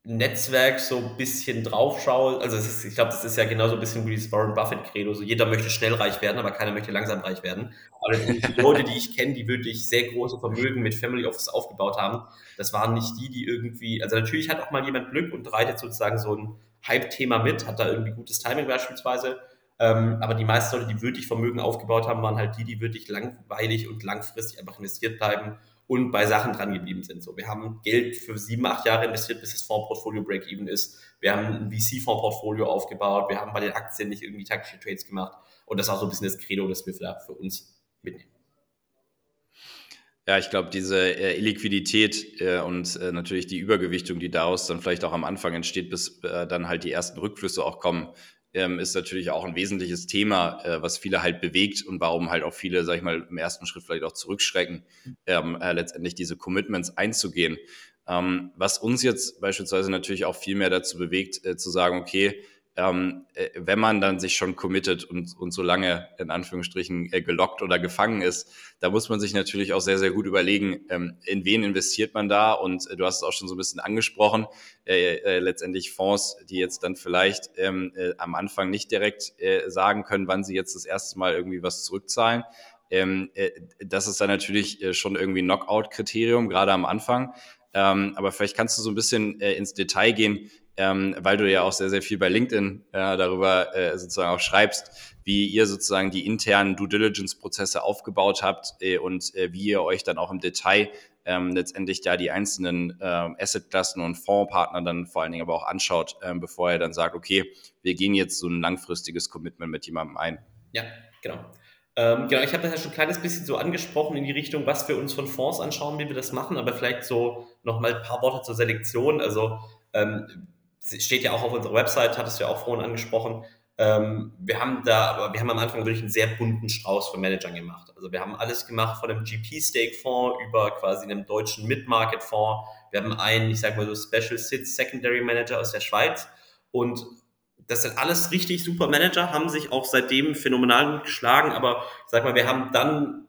Netzwerk so ein bisschen drauf schaue, also ist, ich glaube, das ist ja genauso ein bisschen wie das Warren Buffett Credo, so jeder möchte schnell reich werden, aber keiner möchte langsam reich werden. Aber die Leute, die ich kenne, die wirklich sehr große Vermögen mit Family Office aufgebaut haben, das waren nicht die, die irgendwie, also natürlich hat auch mal jemand Glück und reitet sozusagen so ein Hype-Thema mit, hat da irgendwie gutes Timing beispielsweise, ähm, aber die meisten Leute, die wirklich Vermögen aufgebaut haben, waren halt die, die wirklich langweilig und langfristig einfach investiert bleiben und bei Sachen dran geblieben sind. So, wir haben Geld für sieben, acht Jahre investiert, bis das Fondsportfolio Break-Even ist. Wir haben ein VC-Fondsportfolio aufgebaut. Wir haben bei den Aktien nicht irgendwie taktische Trades gemacht. Und das ist auch so ein bisschen das Credo, das wir für uns mitnehmen. Ja, ich glaube, diese äh, Illiquidität äh, und äh, natürlich die Übergewichtung, die daraus dann vielleicht auch am Anfang entsteht, bis äh, dann halt die ersten Rückflüsse auch kommen, ähm, ist natürlich auch ein wesentliches Thema, äh, was viele halt bewegt und warum halt auch viele, sag ich mal, im ersten Schritt vielleicht auch zurückschrecken, ähm, äh, letztendlich diese Commitments einzugehen. Ähm, was uns jetzt beispielsweise natürlich auch viel mehr dazu bewegt, äh, zu sagen, okay, ähm, äh, wenn man dann sich schon committet und, und so lange in Anführungsstrichen äh, gelockt oder gefangen ist, da muss man sich natürlich auch sehr, sehr gut überlegen, ähm, in wen investiert man da und äh, du hast es auch schon so ein bisschen angesprochen, äh, äh, letztendlich Fonds, die jetzt dann vielleicht ähm, äh, am Anfang nicht direkt äh, sagen können, wann sie jetzt das erste Mal irgendwie was zurückzahlen. Ähm, äh, das ist dann natürlich äh, schon irgendwie ein Knockout-Kriterium, gerade am Anfang. Ähm, aber vielleicht kannst du so ein bisschen äh, ins Detail gehen, ähm, weil du ja auch sehr, sehr viel bei LinkedIn äh, darüber äh, sozusagen auch schreibst, wie ihr sozusagen die internen Due Diligence-Prozesse aufgebaut habt äh, und äh, wie ihr euch dann auch im Detail ähm, letztendlich da die einzelnen äh, Assetklassen und Fondspartner dann vor allen Dingen aber auch anschaut, ähm, bevor ihr dann sagt, okay, wir gehen jetzt so ein langfristiges Commitment mit jemandem ein. Ja, genau. Ähm, genau, ich habe das ja schon ein kleines bisschen so angesprochen in die Richtung, was wir uns von Fonds anschauen, wie wir das machen, aber vielleicht so nochmal ein paar Worte zur Selektion. Also ähm, steht ja auch auf unserer Website, hattest du ja auch vorhin angesprochen. Ähm, wir haben da, wir haben am Anfang wirklich einen sehr bunten Strauß von Managern gemacht. Also wir haben alles gemacht von einem GP-Stake-Fonds über quasi einem deutschen Mid-Market-Fonds. Wir haben einen, ich sag mal so Special Sits Secondary Manager aus der Schweiz und das sind alles richtig super Manager, haben sich auch seitdem phänomenal gut geschlagen, aber ich sag mal, wir haben dann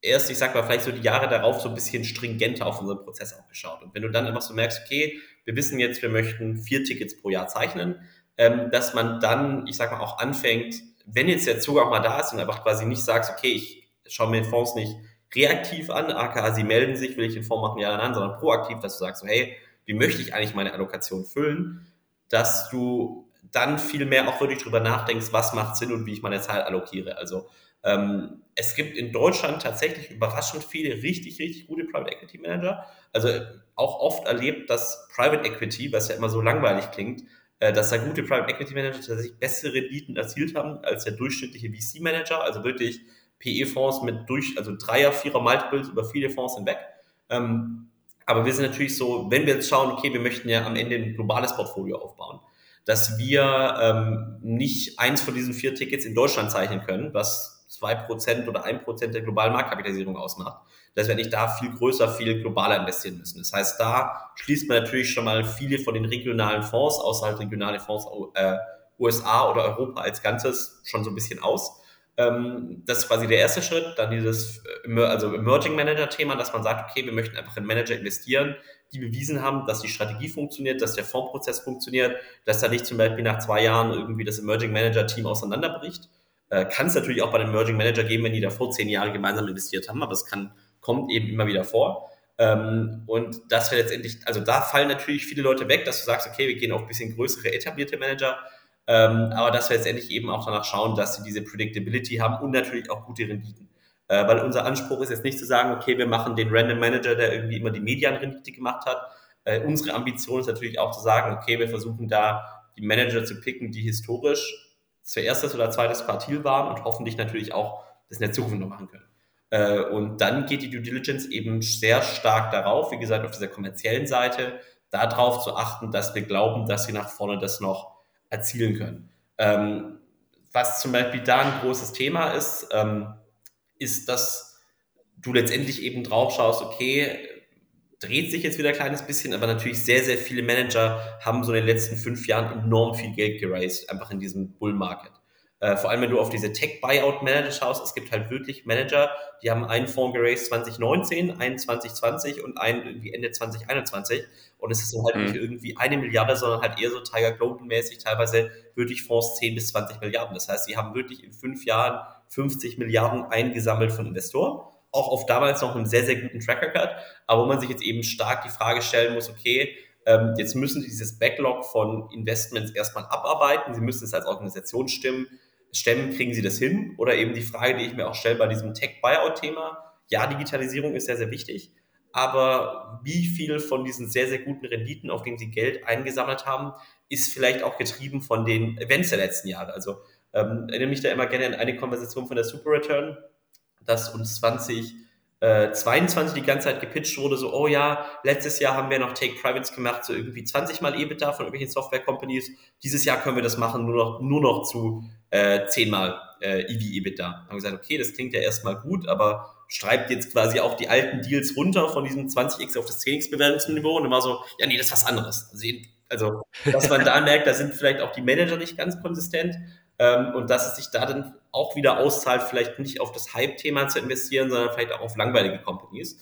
erst, ich sag mal, vielleicht so die Jahre darauf so ein bisschen stringenter auf unseren Prozess auch geschaut. Und wenn du dann einfach so merkst, okay, wir wissen jetzt, wir möchten vier Tickets pro Jahr zeichnen, ähm, dass man dann, ich sag mal, auch anfängt, wenn jetzt der Zug auch mal da ist und einfach quasi nicht sagst, okay, ich schaue mir den Fonds nicht reaktiv an, aka sie melden sich, will ich den Fonds machen, ja oder nein, sondern proaktiv, dass du sagst, hey, wie möchte ich eigentlich meine Allokation füllen, dass du dann viel mehr auch wirklich drüber nachdenkst, was macht Sinn und wie ich meine Zeit allokiere. Also ähm, es gibt in Deutschland tatsächlich überraschend viele richtig, richtig gute Private Equity Manager. Also auch oft erlebt, dass Private Equity, was ja immer so langweilig klingt, äh, dass da gute Private Equity Manager tatsächlich bessere Renditen erzielt haben als der durchschnittliche VC Manager. Also wirklich PE-Fonds mit durch, also Dreier, Vierer Multiples über viele Fonds hinweg. Ähm, aber wir sind natürlich so, wenn wir jetzt schauen, okay, wir möchten ja am Ende ein globales Portfolio aufbauen dass wir ähm, nicht eins von diesen vier Tickets in Deutschland zeichnen können, was zwei Prozent oder ein Prozent der globalen Marktkapitalisierung ausmacht, dass wir nicht da viel größer, viel globaler investieren müssen. Das heißt, da schließt man natürlich schon mal viele von den regionalen Fonds, außerhalb regionale Fonds, äh, USA oder Europa als Ganzes schon so ein bisschen aus. Ähm, das ist quasi der erste Schritt. Dann dieses äh, also Emerging Manager Thema, dass man sagt, okay, wir möchten einfach in Manager investieren, die bewiesen haben, dass die Strategie funktioniert, dass der Fondsprozess funktioniert, dass da nicht zum Beispiel nach zwei Jahren irgendwie das Emerging Manager Team auseinanderbricht. Äh, kann es natürlich auch bei einem Emerging Manager geben, wenn die davor zehn Jahre gemeinsam investiert haben, aber es kann, kommt eben immer wieder vor. Ähm, und das wäre letztendlich, also da fallen natürlich viele Leute weg, dass du sagst, okay, wir gehen auf ein bisschen größere etablierte Manager, ähm, aber dass wir letztendlich eben auch danach schauen, dass sie diese Predictability haben und natürlich auch gute Renditen. Äh, weil unser Anspruch ist jetzt nicht zu sagen, okay, wir machen den Random Manager, der irgendwie immer die Medianrendite gemacht hat. Äh, unsere Ambition ist natürlich auch zu sagen, okay, wir versuchen da die Manager zu picken, die historisch zuerst oder zweites Quartil waren und hoffentlich natürlich auch das in der Zukunft noch machen können. Äh, und dann geht die Due Diligence eben sehr stark darauf, wie gesagt, auf dieser kommerziellen Seite, darauf zu achten, dass wir glauben, dass sie nach vorne das noch erzielen können. Ähm, was zum Beispiel da ein großes Thema ist, ähm, ist, dass du letztendlich eben drauf schaust, okay, dreht sich jetzt wieder ein kleines bisschen, aber natürlich sehr, sehr viele Manager haben so in den letzten fünf Jahren enorm viel Geld geraced, einfach in diesem Bull Market. Äh, vor allem, wenn du auf diese Tech-Buyout-Manager schaust, es gibt halt wirklich Manager, die haben einen Fonds geraced 2019, einen 2020 und einen irgendwie Ende 2021. Und es ist so halt mhm. nicht irgendwie eine Milliarde, sondern halt eher so Tiger Global-mäßig teilweise wirklich Fonds 10 bis 20 Milliarden. Das heißt, sie haben wirklich in fünf Jahren 50 Milliarden eingesammelt von Investoren. Auch auf damals noch einem sehr, sehr guten Track Record. Aber wo man sich jetzt eben stark die Frage stellen muss, okay, ähm, jetzt müssen sie dieses Backlog von Investments erstmal abarbeiten. Sie müssen es als Organisation stimmen stemmen, kriegen sie das hin? Oder eben die Frage, die ich mir auch stelle bei diesem Tech-Buyout-Thema. Ja, Digitalisierung ist sehr, sehr wichtig, aber wie viel von diesen sehr, sehr guten Renditen, auf denen sie Geld eingesammelt haben, ist vielleicht auch getrieben von den Events der letzten Jahre. Also ähm, erinnere mich da immer gerne an eine Konversation von der Super Return, dass uns 20 äh, 22 die ganze Zeit gepitcht wurde, so, oh ja, letztes Jahr haben wir noch Take Privates gemacht, so irgendwie 20 mal EBITDA von irgendwelchen Software-Companies. Dieses Jahr können wir das machen, nur noch, nur noch zu äh, 10 mal äh, EV-EBITDA. Haben gesagt, okay, das klingt ja erstmal gut, aber schreibt jetzt quasi auch die alten Deals runter von diesem 20x auf das 10x Bewertungsniveau und immer so, ja, nee, das ist was anderes. Also, also dass man da merkt, da sind vielleicht auch die Manager nicht ganz konsistent ähm, und dass es sich da dann auch wieder auszahlt, vielleicht nicht auf das Hype-Thema zu investieren, sondern vielleicht auch auf langweilige Companies.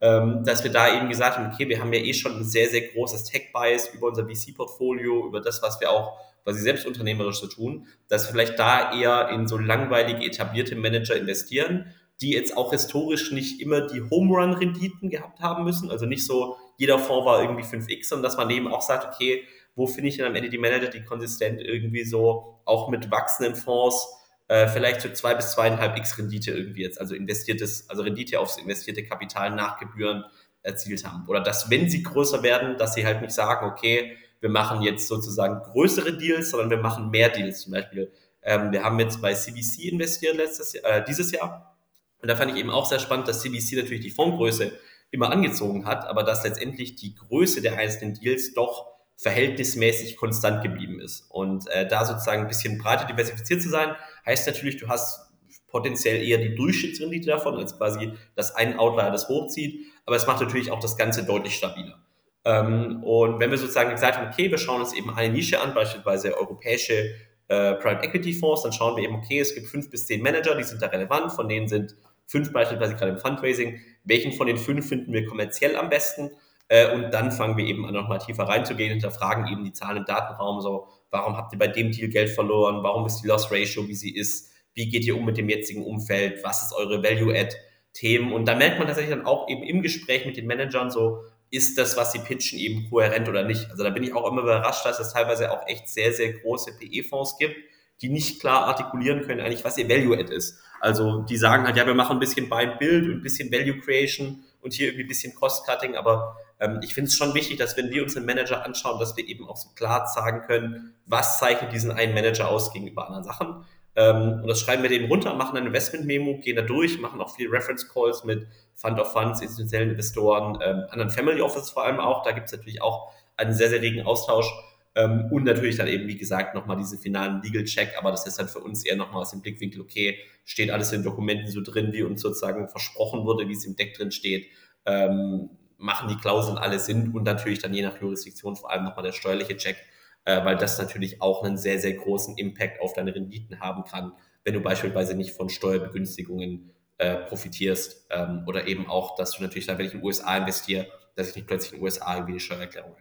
Ähm, dass wir da eben gesagt haben, okay, wir haben ja eh schon ein sehr, sehr großes Tech-Bias über unser VC-Portfolio, über das, was wir auch quasi selbst unternehmerisch zu tun, dass wir vielleicht da eher in so langweilige, etablierte Manager investieren, die jetzt auch historisch nicht immer die Home-Run-Renditen gehabt haben müssen. Also nicht so, jeder Fonds war irgendwie 5x, sondern dass man eben auch sagt, okay, wo finde ich denn am Ende die Manager, die konsistent irgendwie so auch mit wachsenden Fonds äh, vielleicht so zwei bis zweieinhalb x Rendite irgendwie jetzt, also investiertes, also Rendite aufs investierte Kapital nach Gebühren erzielt haben. Oder dass, wenn sie größer werden, dass sie halt nicht sagen, okay, wir machen jetzt sozusagen größere Deals, sondern wir machen mehr Deals. Zum Beispiel, ähm, wir haben jetzt bei CVC investiert letztes Jahr, äh, dieses Jahr. Und da fand ich eben auch sehr spannend, dass CVC natürlich die Fondsgröße immer angezogen hat, aber dass letztendlich die Größe der einzelnen Deals doch verhältnismäßig konstant geblieben ist. Und äh, da sozusagen ein bisschen breiter diversifiziert zu sein, heißt natürlich, du hast potenziell eher die Durchschnittsrendite davon, als quasi, dass ein Outlier das hochzieht. Aber es macht natürlich auch das Ganze deutlich stabiler. Ähm, und wenn wir sozusagen gesagt haben, okay, wir schauen uns eben eine Nische an, beispielsweise europäische äh, Private Equity Fonds, dann schauen wir eben, okay, es gibt fünf bis zehn Manager, die sind da relevant, von denen sind fünf beispielsweise gerade im Fundraising. Welchen von den fünf finden wir kommerziell am besten? Äh, und dann fangen wir eben an, nochmal tiefer reinzugehen, hinterfragen eben die Zahlen im Datenraum, so, warum habt ihr bei dem Deal Geld verloren? Warum ist die Loss Ratio, wie sie ist? Wie geht ihr um mit dem jetzigen Umfeld? Was ist eure Value-Add-Themen? Und da merkt man tatsächlich dann auch eben im Gespräch mit den Managern so, ist das, was sie pitchen, eben kohärent oder nicht? Also da bin ich auch immer überrascht, dass es teilweise auch echt sehr, sehr große PE-Fonds gibt, die nicht klar artikulieren können, eigentlich, was ihr Value-Add ist. Also die sagen halt, ja, wir machen ein bisschen Buy and Build und ein bisschen Value Creation und hier irgendwie ein bisschen Cost-Cutting, aber ähm, ich finde es schon wichtig, dass wenn wir uns einen Manager anschauen, dass wir eben auch so klar sagen können, was zeichnet diesen einen Manager aus gegenüber anderen Sachen. Ähm, und das schreiben wir dem runter, machen ein Investment-Memo, gehen da durch, machen auch viele Reference-Calls mit Fund of Funds, institutionellen Investoren, ähm, anderen Family Office vor allem auch. Da gibt es natürlich auch einen sehr, sehr regen Austausch. Ähm, und natürlich dann eben, wie gesagt, nochmal diese finalen Legal-Check, aber das ist dann für uns eher nochmal aus dem Blickwinkel, okay, steht alles in Dokumenten so drin, wie uns sozusagen versprochen wurde, wie es im Deck drin steht, ähm, machen die Klauseln alle Sinn und natürlich dann je nach Jurisdiktion vor allem nochmal der steuerliche Check, äh, weil das natürlich auch einen sehr, sehr großen Impact auf deine Renditen haben kann, wenn du beispielsweise nicht von Steuerbegünstigungen äh, profitierst ähm, oder eben auch, dass du natürlich dann, wenn ich in den USA investiere, dass ich nicht plötzlich in den USA irgendwie die Steuererklärung.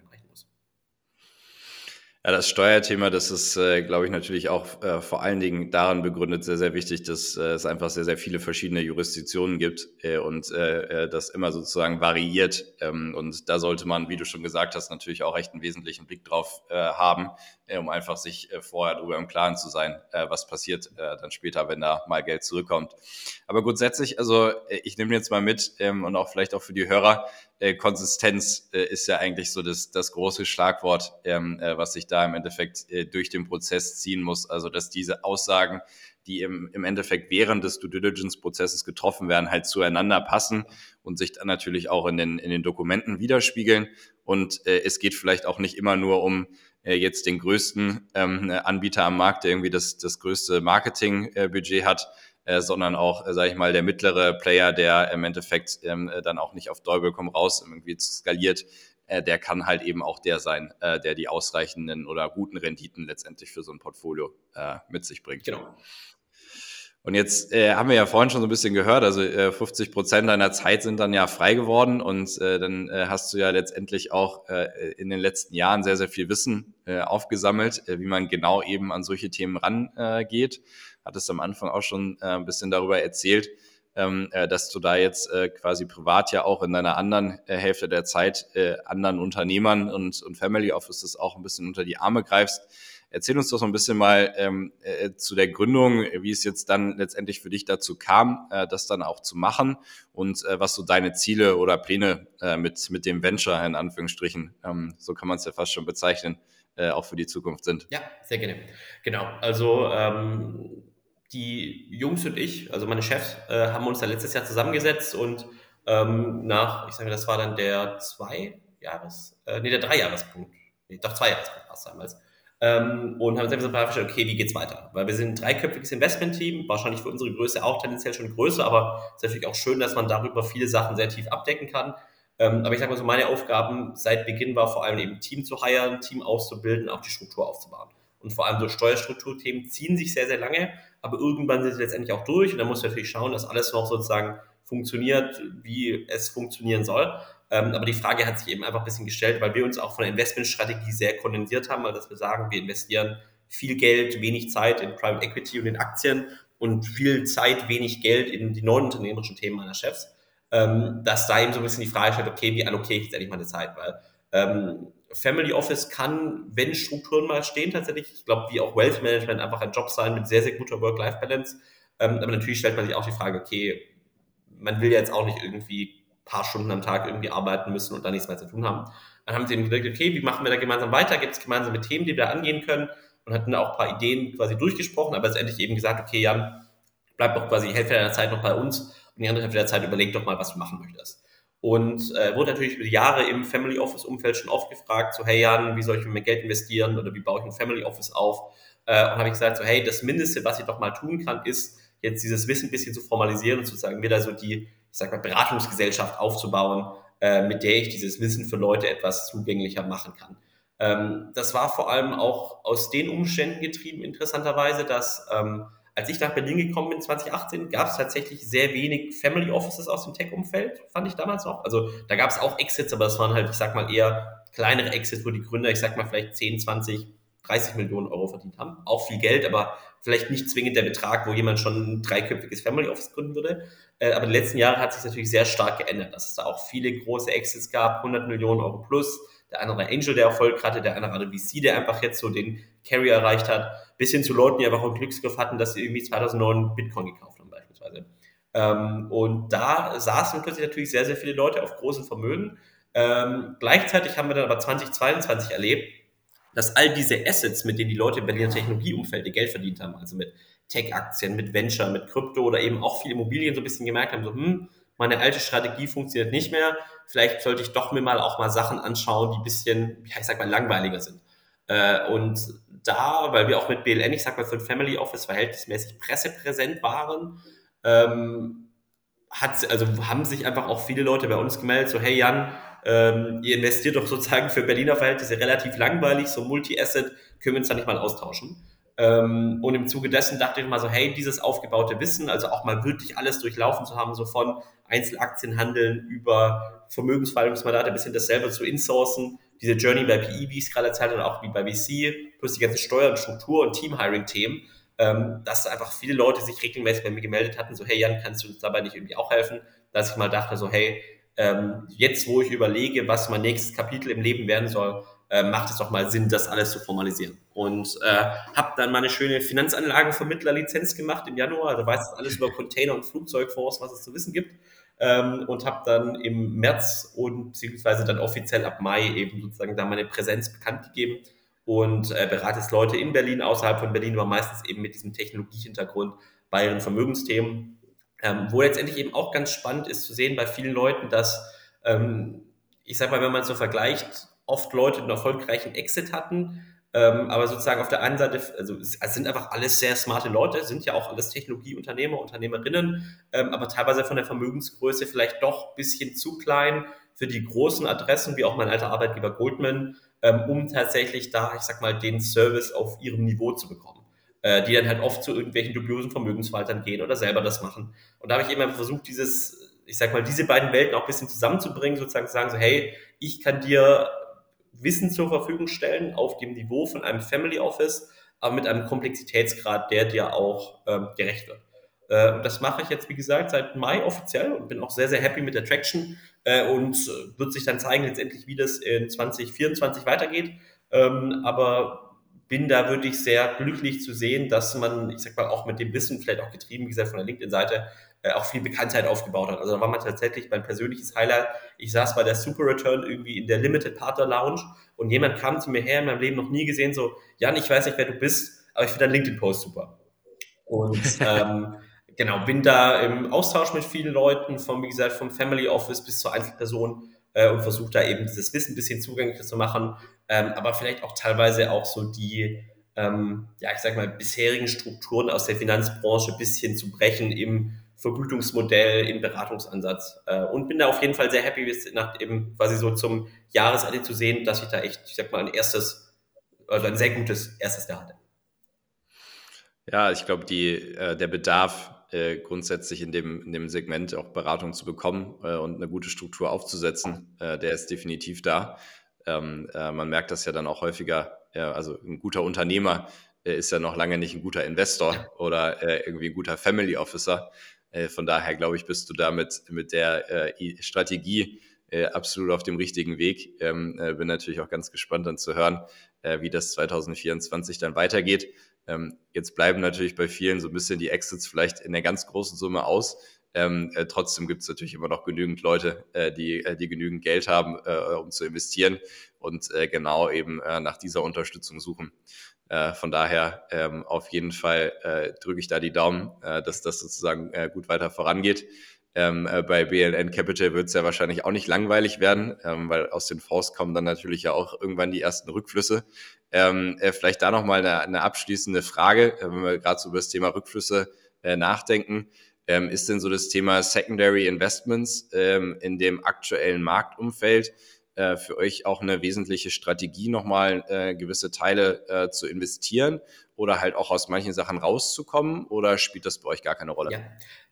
Ja, das Steuerthema, das ist, äh, glaube ich, natürlich auch äh, vor allen Dingen daran begründet, sehr, sehr wichtig, dass äh, es einfach sehr, sehr viele verschiedene Jurisdiktionen gibt äh, und äh, äh, das immer sozusagen variiert. Ähm, und da sollte man, wie du schon gesagt hast, natürlich auch echt einen wesentlichen Blick drauf haben, um einfach sich vorher darüber im Klaren zu sein, was passiert dann später, wenn da mal Geld zurückkommt. Aber grundsätzlich, also ich nehme jetzt mal mit ähm, und auch vielleicht auch für die Hörer, äh, Konsistenz äh, ist ja eigentlich so das, das große Schlagwort, ähm, äh, was sich da im Endeffekt äh, durch den Prozess ziehen muss. Also dass diese Aussagen, die im, im Endeffekt während des Due Diligence-Prozesses getroffen werden, halt zueinander passen und sich dann natürlich auch in den, in den Dokumenten widerspiegeln. Und äh, es geht vielleicht auch nicht immer nur um jetzt den größten ähm, Anbieter am Markt, der irgendwie das, das größte Marketingbudget hat, äh, sondern auch, äh, sage ich mal, der mittlere Player, der im Endeffekt ähm, äh, dann auch nicht auf Teufel komm raus irgendwie skaliert, äh, der kann halt eben auch der sein, äh, der die ausreichenden oder guten Renditen letztendlich für so ein Portfolio äh, mit sich bringt. Genau. Und jetzt äh, haben wir ja vorhin schon so ein bisschen gehört, also äh, 50 Prozent deiner Zeit sind dann ja frei geworden und äh, dann äh, hast du ja letztendlich auch äh, in den letzten Jahren sehr, sehr viel Wissen äh, aufgesammelt, äh, wie man genau eben an solche Themen rangeht. Hattest am Anfang auch schon äh, ein bisschen darüber erzählt, ähm, äh, dass du da jetzt äh, quasi privat ja auch in deiner anderen äh, Hälfte der Zeit äh, anderen Unternehmern und, und Family Offices auch ein bisschen unter die Arme greifst. Erzähl uns doch so ein bisschen mal ähm, äh, zu der Gründung, wie es jetzt dann letztendlich für dich dazu kam, äh, das dann auch zu machen und äh, was so deine Ziele oder Pläne äh, mit, mit dem Venture in Anführungsstrichen, ähm, so kann man es ja fast schon bezeichnen, äh, auch für die Zukunft sind. Ja, sehr gerne. Genau, also ähm, die Jungs und ich, also meine Chefs, äh, haben uns da letztes Jahr zusammengesetzt und ähm, nach, ich sage, das war dann der zwei Jahres, äh, nee, der drei Jahrespunkt, nee, doch zwei Jahrespunkt war es damals. Ähm, und haben uns einfach okay, wie geht's weiter? Weil wir sind ein dreiköpfiges Investmentteam, wahrscheinlich für unsere Größe auch tendenziell schon größer, aber es ist natürlich auch schön, dass man darüber viele Sachen sehr tief abdecken kann. Ähm, aber ich sage mal so, meine Aufgaben seit Beginn war vor allem eben Team zu heiren, Team auszubilden, auch die Struktur aufzubauen. Und vor allem so Steuerstrukturthemen ziehen sich sehr, sehr lange, aber irgendwann sind sie letztendlich auch durch und dann muss man natürlich schauen, dass alles noch sozusagen funktioniert, wie es funktionieren soll. Ähm, aber die Frage hat sich eben einfach ein bisschen gestellt, weil wir uns auch von der Investmentstrategie sehr kondensiert haben, weil dass wir sagen, wir investieren viel Geld, wenig Zeit in Private Equity und in Aktien und viel Zeit, wenig Geld in die neuen unternehmerischen Themen meiner Chefs, ähm, dass da eben so ein bisschen die Frage stellt, okay, wie allokiere ich jetzt endlich meine Zeit? Weil ähm, Family Office kann, wenn Strukturen mal stehen, tatsächlich, ich glaube, wie auch Wealth Management, einfach ein Job sein mit sehr, sehr guter Work-Life-Balance. Ähm, aber natürlich stellt man sich auch die Frage, okay, man will ja jetzt auch nicht irgendwie paar Stunden am Tag irgendwie arbeiten müssen und da nichts mehr zu tun haben. Dann haben sie eben gesagt, okay, wie machen wir da gemeinsam weiter? Gibt es gemeinsame Themen, die wir da angehen können? Und hatten auch ein paar Ideen quasi durchgesprochen, aber letztendlich eben gesagt, okay, Jan, bleib doch quasi die Hälfte deiner Zeit noch bei uns und die andere Hälfte der Zeit überleg doch mal, was du machen möchtest. Und äh, wurde natürlich über die Jahre im Family Office Umfeld schon oft gefragt, so hey Jan, wie soll ich mit mein Geld investieren oder wie baue ich ein Family Office auf? Äh, und habe ich gesagt, so hey, das Mindeste, was ich doch mal tun kann, ist jetzt dieses Wissen ein bisschen zu formalisieren und sozusagen wieder so die, ich sag mal, Beratungsgesellschaft aufzubauen, äh, mit der ich dieses Wissen für Leute etwas zugänglicher machen kann. Ähm, das war vor allem auch aus den Umständen getrieben, interessanterweise, dass ähm, als ich nach Berlin gekommen bin, 2018, gab es tatsächlich sehr wenig Family Offices aus dem Tech-Umfeld, fand ich damals noch. Also da gab es auch Exits, aber das waren halt, ich sag mal, eher kleinere Exits, wo die Gründer, ich sag mal, vielleicht 10, 20, 30 Millionen Euro verdient haben. Auch viel Geld, aber vielleicht nicht zwingend der Betrag, wo jemand schon ein dreiköpfiges Family Office gründen würde. Äh, aber in den letzten Jahren hat sich natürlich sehr stark geändert, dass es da auch viele große Exits gab, 100 Millionen Euro plus. Der andere Angel, der Erfolg hatte, der andere VC, der einfach jetzt so den Carry erreicht hat bis hin zu Leuten, die einfach einen Glücksgriff hatten, dass sie irgendwie 2009 Bitcoin gekauft haben beispielsweise. Ähm, und da saßen plötzlich natürlich sehr, sehr viele Leute auf großen Vermögen. Ähm, gleichzeitig haben wir dann aber 2022 erlebt, dass all diese Assets, mit denen die Leute im Berliner Technologieumfeld Geld verdient haben, also mit Tech-Aktien, mit Venture, mit Krypto oder eben auch viele Immobilien so ein bisschen gemerkt haben, so, hm, meine alte Strategie funktioniert nicht mehr, vielleicht sollte ich doch mir mal auch mal Sachen anschauen, die ein bisschen, ja, ich sag mal, langweiliger sind. Äh, und da, weil wir auch mit BLN, ich sag mal, für ein Family Office verhältnismäßig pressepräsent waren, ähm, hat, also haben sich einfach auch viele Leute bei uns gemeldet, so, hey Jan, ähm, ihr investiert doch sozusagen für Berliner Verhältnisse relativ langweilig, so Multi-Asset, können wir uns da nicht mal austauschen. Ähm, und im Zuge dessen dachte ich mal so, hey, dieses aufgebaute Wissen, also auch mal wirklich alles durchlaufen zu haben, so von Einzelaktienhandeln über Vermögensverwaltungsmandate bis hin das selber zu insourcen, diese Journey bei PE, wie ich es gerade erzählt habe, auch wie bei VC, plus die ganze Steuer- und Struktur- und Team-Hiring-Themen, ähm, dass einfach viele Leute sich regelmäßig bei mir gemeldet hatten, so, hey Jan, kannst du uns dabei nicht irgendwie auch helfen? Dass ich mal dachte, so, hey, ähm, jetzt wo ich überlege, was mein nächstes Kapitel im Leben werden soll, äh, macht es doch mal Sinn, das alles zu formalisieren. Und äh, habe dann meine schöne Finanzanlagenvermittlerlizenz gemacht im Januar, also weiß alles über Container und Flugzeugfonds, was es zu wissen gibt. Ähm, und habe dann im März und beziehungsweise dann offiziell ab Mai eben sozusagen da meine Präsenz bekannt gegeben und äh, berate Leute in Berlin, außerhalb von Berlin, aber meistens eben mit diesem Technologiehintergrund bei ihren Vermögensthemen. Ähm, wo letztendlich eben auch ganz spannend ist zu sehen bei vielen Leuten, dass ähm, ich sag mal, wenn man so vergleicht, oft Leute einen erfolgreichen Exit hatten, ähm, aber sozusagen auf der einen Seite, also es sind einfach alles sehr smarte Leute, sind ja auch alles Technologieunternehmer, Unternehmerinnen, ähm, aber teilweise von der Vermögensgröße vielleicht doch ein bisschen zu klein für die großen Adressen, wie auch mein alter Arbeitgeber Goldman, ähm, um tatsächlich da, ich sag mal, den Service auf ihrem Niveau zu bekommen. Äh, die dann halt oft zu irgendwelchen dubiosen Vermögensverwaltern gehen oder selber das machen. Und da habe ich eben versucht, dieses, ich sag mal, diese beiden Welten auch ein bisschen zusammenzubringen, sozusagen zu sagen, so, hey, ich kann dir Wissen zur Verfügung stellen auf dem Niveau von einem Family Office, aber mit einem Komplexitätsgrad, der dir auch ähm, gerecht wird. Äh, das mache ich jetzt, wie gesagt, seit Mai offiziell und bin auch sehr, sehr happy mit der Traction äh, und äh, wird sich dann zeigen letztendlich, wie das in 2024 weitergeht. Ähm, aber bin da wirklich sehr glücklich zu sehen, dass man, ich sag mal, auch mit dem Wissen, vielleicht auch getrieben, wie gesagt, von der LinkedIn-Seite, auch viel Bekanntheit aufgebaut hat. Also da war man tatsächlich mein persönliches Highlight. Ich saß bei der Super Return irgendwie in der Limited Partner Lounge und jemand kam zu mir her, in meinem Leben noch nie gesehen, so, Jan, ich weiß nicht, wer du bist, aber ich finde deinen LinkedIn-Post super. Und *laughs* ähm, genau, bin da im Austausch mit vielen Leuten, vom, wie gesagt, vom Family Office bis zur Einzelperson äh, und versuche da eben dieses Wissen ein bisschen zugänglicher zu machen, ähm, aber vielleicht auch teilweise auch so die, ähm, ja, ich sag mal, bisherigen Strukturen aus der Finanzbranche ein bisschen zu brechen im Vergütungsmodell, im Beratungsansatz. Äh, und bin da auf jeden Fall sehr happy, nach eben quasi so zum Jahresende zu sehen, dass ich da echt, ich sag mal, ein erstes, also ein sehr gutes erstes Jahr hatte. Ja, ich glaube, äh, der Bedarf äh, grundsätzlich in dem, in dem Segment auch Beratung zu bekommen äh, und eine gute Struktur aufzusetzen, äh, der ist definitiv da. Ähm, äh, man merkt das ja dann auch häufiger, also ein guter Unternehmer ist ja noch lange nicht ein guter Investor oder irgendwie ein guter Family Officer. Äh, von daher glaube ich, bist du damit mit der äh, Strategie äh, absolut auf dem richtigen Weg. Ähm, bin natürlich auch ganz gespannt dann zu hören, wie das 2024 dann weitergeht. Ähm, jetzt bleiben natürlich bei vielen so ein bisschen die Exits vielleicht in der ganz großen Summe aus. Ähm, äh, trotzdem gibt es natürlich immer noch genügend Leute, äh, die, äh, die genügend Geld haben, um zu investieren und genau eben nach dieser Unterstützung suchen. Äh, von daher ähm, auf jeden Fall äh, drücke ich da die Daumen, äh, dass das sozusagen äh, gut weiter vorangeht. Ähm, äh, bei BLN Capital wird es ja wahrscheinlich auch nicht langweilig werden, ähm, weil aus den Fonds kommen dann natürlich ja auch irgendwann die ersten Rückflüsse. Ähm, äh, vielleicht da nochmal eine, eine abschließende Frage, wenn wir gerade so über das Thema Rückflüsse nachdenken. Ähm, ist denn so das Thema Secondary Investments ähm, in dem aktuellen Marktumfeld äh, für euch auch eine wesentliche Strategie, nochmal äh, gewisse Teile äh, zu investieren oder halt auch aus manchen Sachen rauszukommen oder spielt das bei euch gar keine Rolle? Ja,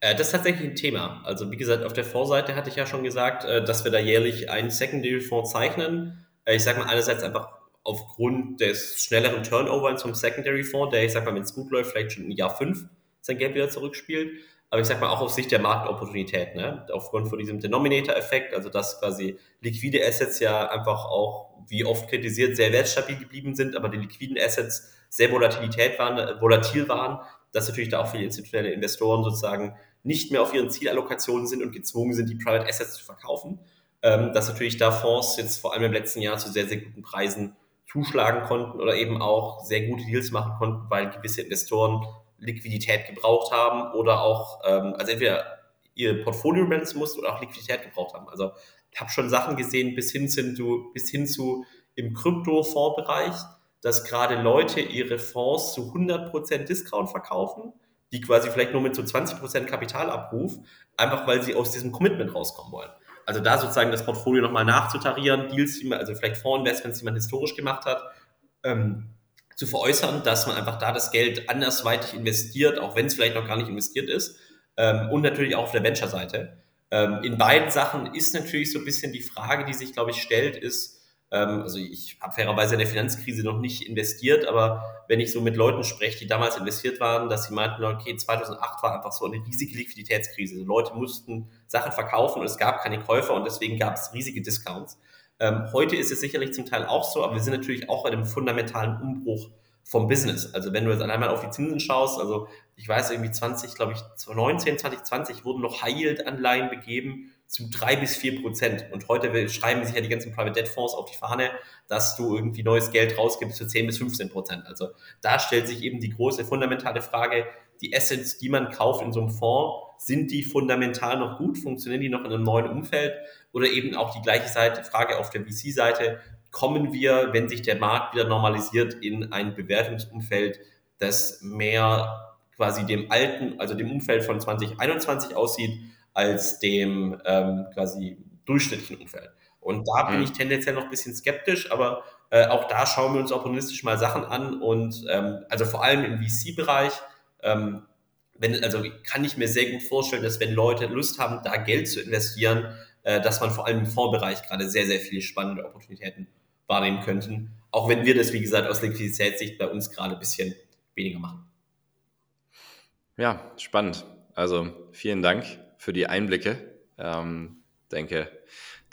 äh, das ist tatsächlich ein Thema. Also wie gesagt, auf der Vorseite hatte ich ja schon gesagt, äh, dass wir da jährlich einen Secondary-Fonds zeichnen. Äh, ich sage mal einerseits einfach aufgrund des schnelleren Turnovers zum Secondary-Fonds, der ich sage mal, wenn es gut läuft, vielleicht schon im Jahr fünf sein Geld wieder zurückspielt aber ich sag mal auch aus Sicht der Marktopportunität, ne? aufgrund von diesem Denominator-Effekt, also dass quasi liquide Assets ja einfach auch, wie oft kritisiert, sehr wertstabil geblieben sind, aber die liquiden Assets sehr Volatilität waren, äh, volatil waren, dass natürlich da auch viele institutionelle Investoren sozusagen nicht mehr auf ihren Zielallokationen sind und gezwungen sind, die Private Assets zu verkaufen. Ähm, dass natürlich da Fonds jetzt vor allem im letzten Jahr zu sehr, sehr guten Preisen zuschlagen konnten oder eben auch sehr gute Deals machen konnten, weil gewisse Investoren Liquidität gebraucht haben oder auch, ähm, also entweder ihr Portfolio rebalancen mussten oder auch Liquidität gebraucht haben. Also ich habe schon Sachen gesehen bis hin zu, bis hin zu im Kryptofondsbereich, dass gerade Leute ihre Fonds zu 100% Discount verkaufen, die quasi vielleicht nur mit so 20% Kapitalabruf, einfach weil sie aus diesem Commitment rauskommen wollen. Also da sozusagen das Portfolio nochmal nachzutarieren, Deals, die man, also vielleicht Fondsinvestments, die man historisch gemacht hat, ähm, zu veräußern, dass man einfach da das Geld andersweitig investiert, auch wenn es vielleicht noch gar nicht investiert ist. Ähm, und natürlich auch auf der Venture-Seite. Ähm, in beiden Sachen ist natürlich so ein bisschen die Frage, die sich, glaube ich, stellt, ist, ähm, also ich habe fairerweise in der Finanzkrise noch nicht investiert, aber wenn ich so mit Leuten spreche, die damals investiert waren, dass sie meinten, okay, 2008 war einfach so eine riesige Liquiditätskrise. Also Leute mussten Sachen verkaufen und es gab keine Käufer und deswegen gab es riesige Discounts. Ähm, heute ist es sicherlich zum Teil auch so, aber wir sind natürlich auch bei einem fundamentalen Umbruch vom Business. Also wenn du jetzt einmal auf die Zinsen schaust, also ich weiß irgendwie 20, glaube ich, 2019, 2020 wurden noch High-Yield-Anleihen begeben zu drei bis vier Prozent. Und heute schreiben sich ja die ganzen Private Debt Fonds auf die Fahne, dass du irgendwie neues Geld rausgibst zu 10 bis 15 Prozent. Also da stellt sich eben die große fundamentale Frage, die Assets, die man kauft in so einem Fonds, sind die fundamental noch gut? Funktionieren die noch in einem neuen Umfeld? Oder eben auch die gleiche Seite, Frage auf der VC-Seite, kommen wir, wenn sich der Markt wieder normalisiert, in ein Bewertungsumfeld, das mehr quasi dem alten, also dem Umfeld von 2021 aussieht, als dem ähm, quasi durchschnittlichen Umfeld. Und da bin mhm. ich tendenziell noch ein bisschen skeptisch, aber äh, auch da schauen wir uns opportunistisch mal Sachen an und ähm, also vor allem im VC-Bereich, ähm, wenn, also kann ich mir sehr gut vorstellen, dass wenn Leute Lust haben, da Geld zu investieren, äh, dass man vor allem im Fondsbereich gerade sehr, sehr viele spannende Opportunitäten wahrnehmen könnten. Auch wenn wir das, wie gesagt, aus Liquiditätssicht bei uns gerade ein bisschen weniger machen. Ja, spannend. Also vielen Dank für die Einblicke. Ähm, denke,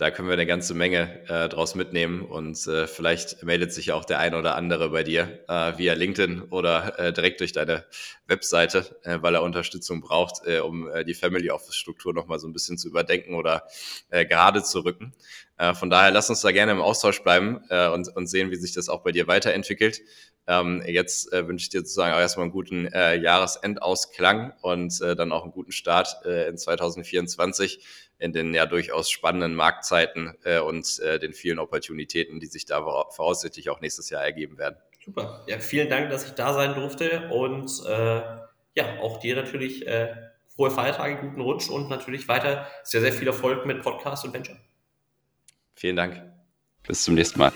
da können wir eine ganze Menge äh, draus mitnehmen und äh, vielleicht meldet sich auch der ein oder andere bei dir äh, via LinkedIn oder äh, direkt durch deine Webseite, äh, weil er Unterstützung braucht, äh, um die Family Office Struktur nochmal so ein bisschen zu überdenken oder gerade zu rücken. Von daher lass uns da gerne im Austausch bleiben und, und sehen, wie sich das auch bei dir weiterentwickelt. Ähm, jetzt äh, wünsche ich dir sozusagen auch erstmal einen guten äh, Jahresendausklang und äh, dann auch einen guten Start äh, in 2024 in den ja durchaus spannenden Marktzeiten äh, und äh, den vielen Opportunitäten, die sich da voraussichtlich auch nächstes Jahr ergeben werden. Super. Ja, vielen Dank, dass ich da sein durfte und ja, auch dir natürlich frohe Feiertage, guten Rutsch und natürlich weiter sehr, sehr viel Erfolg mit Podcast und Venture. Vielen Dank. Bis zum nächsten Mal.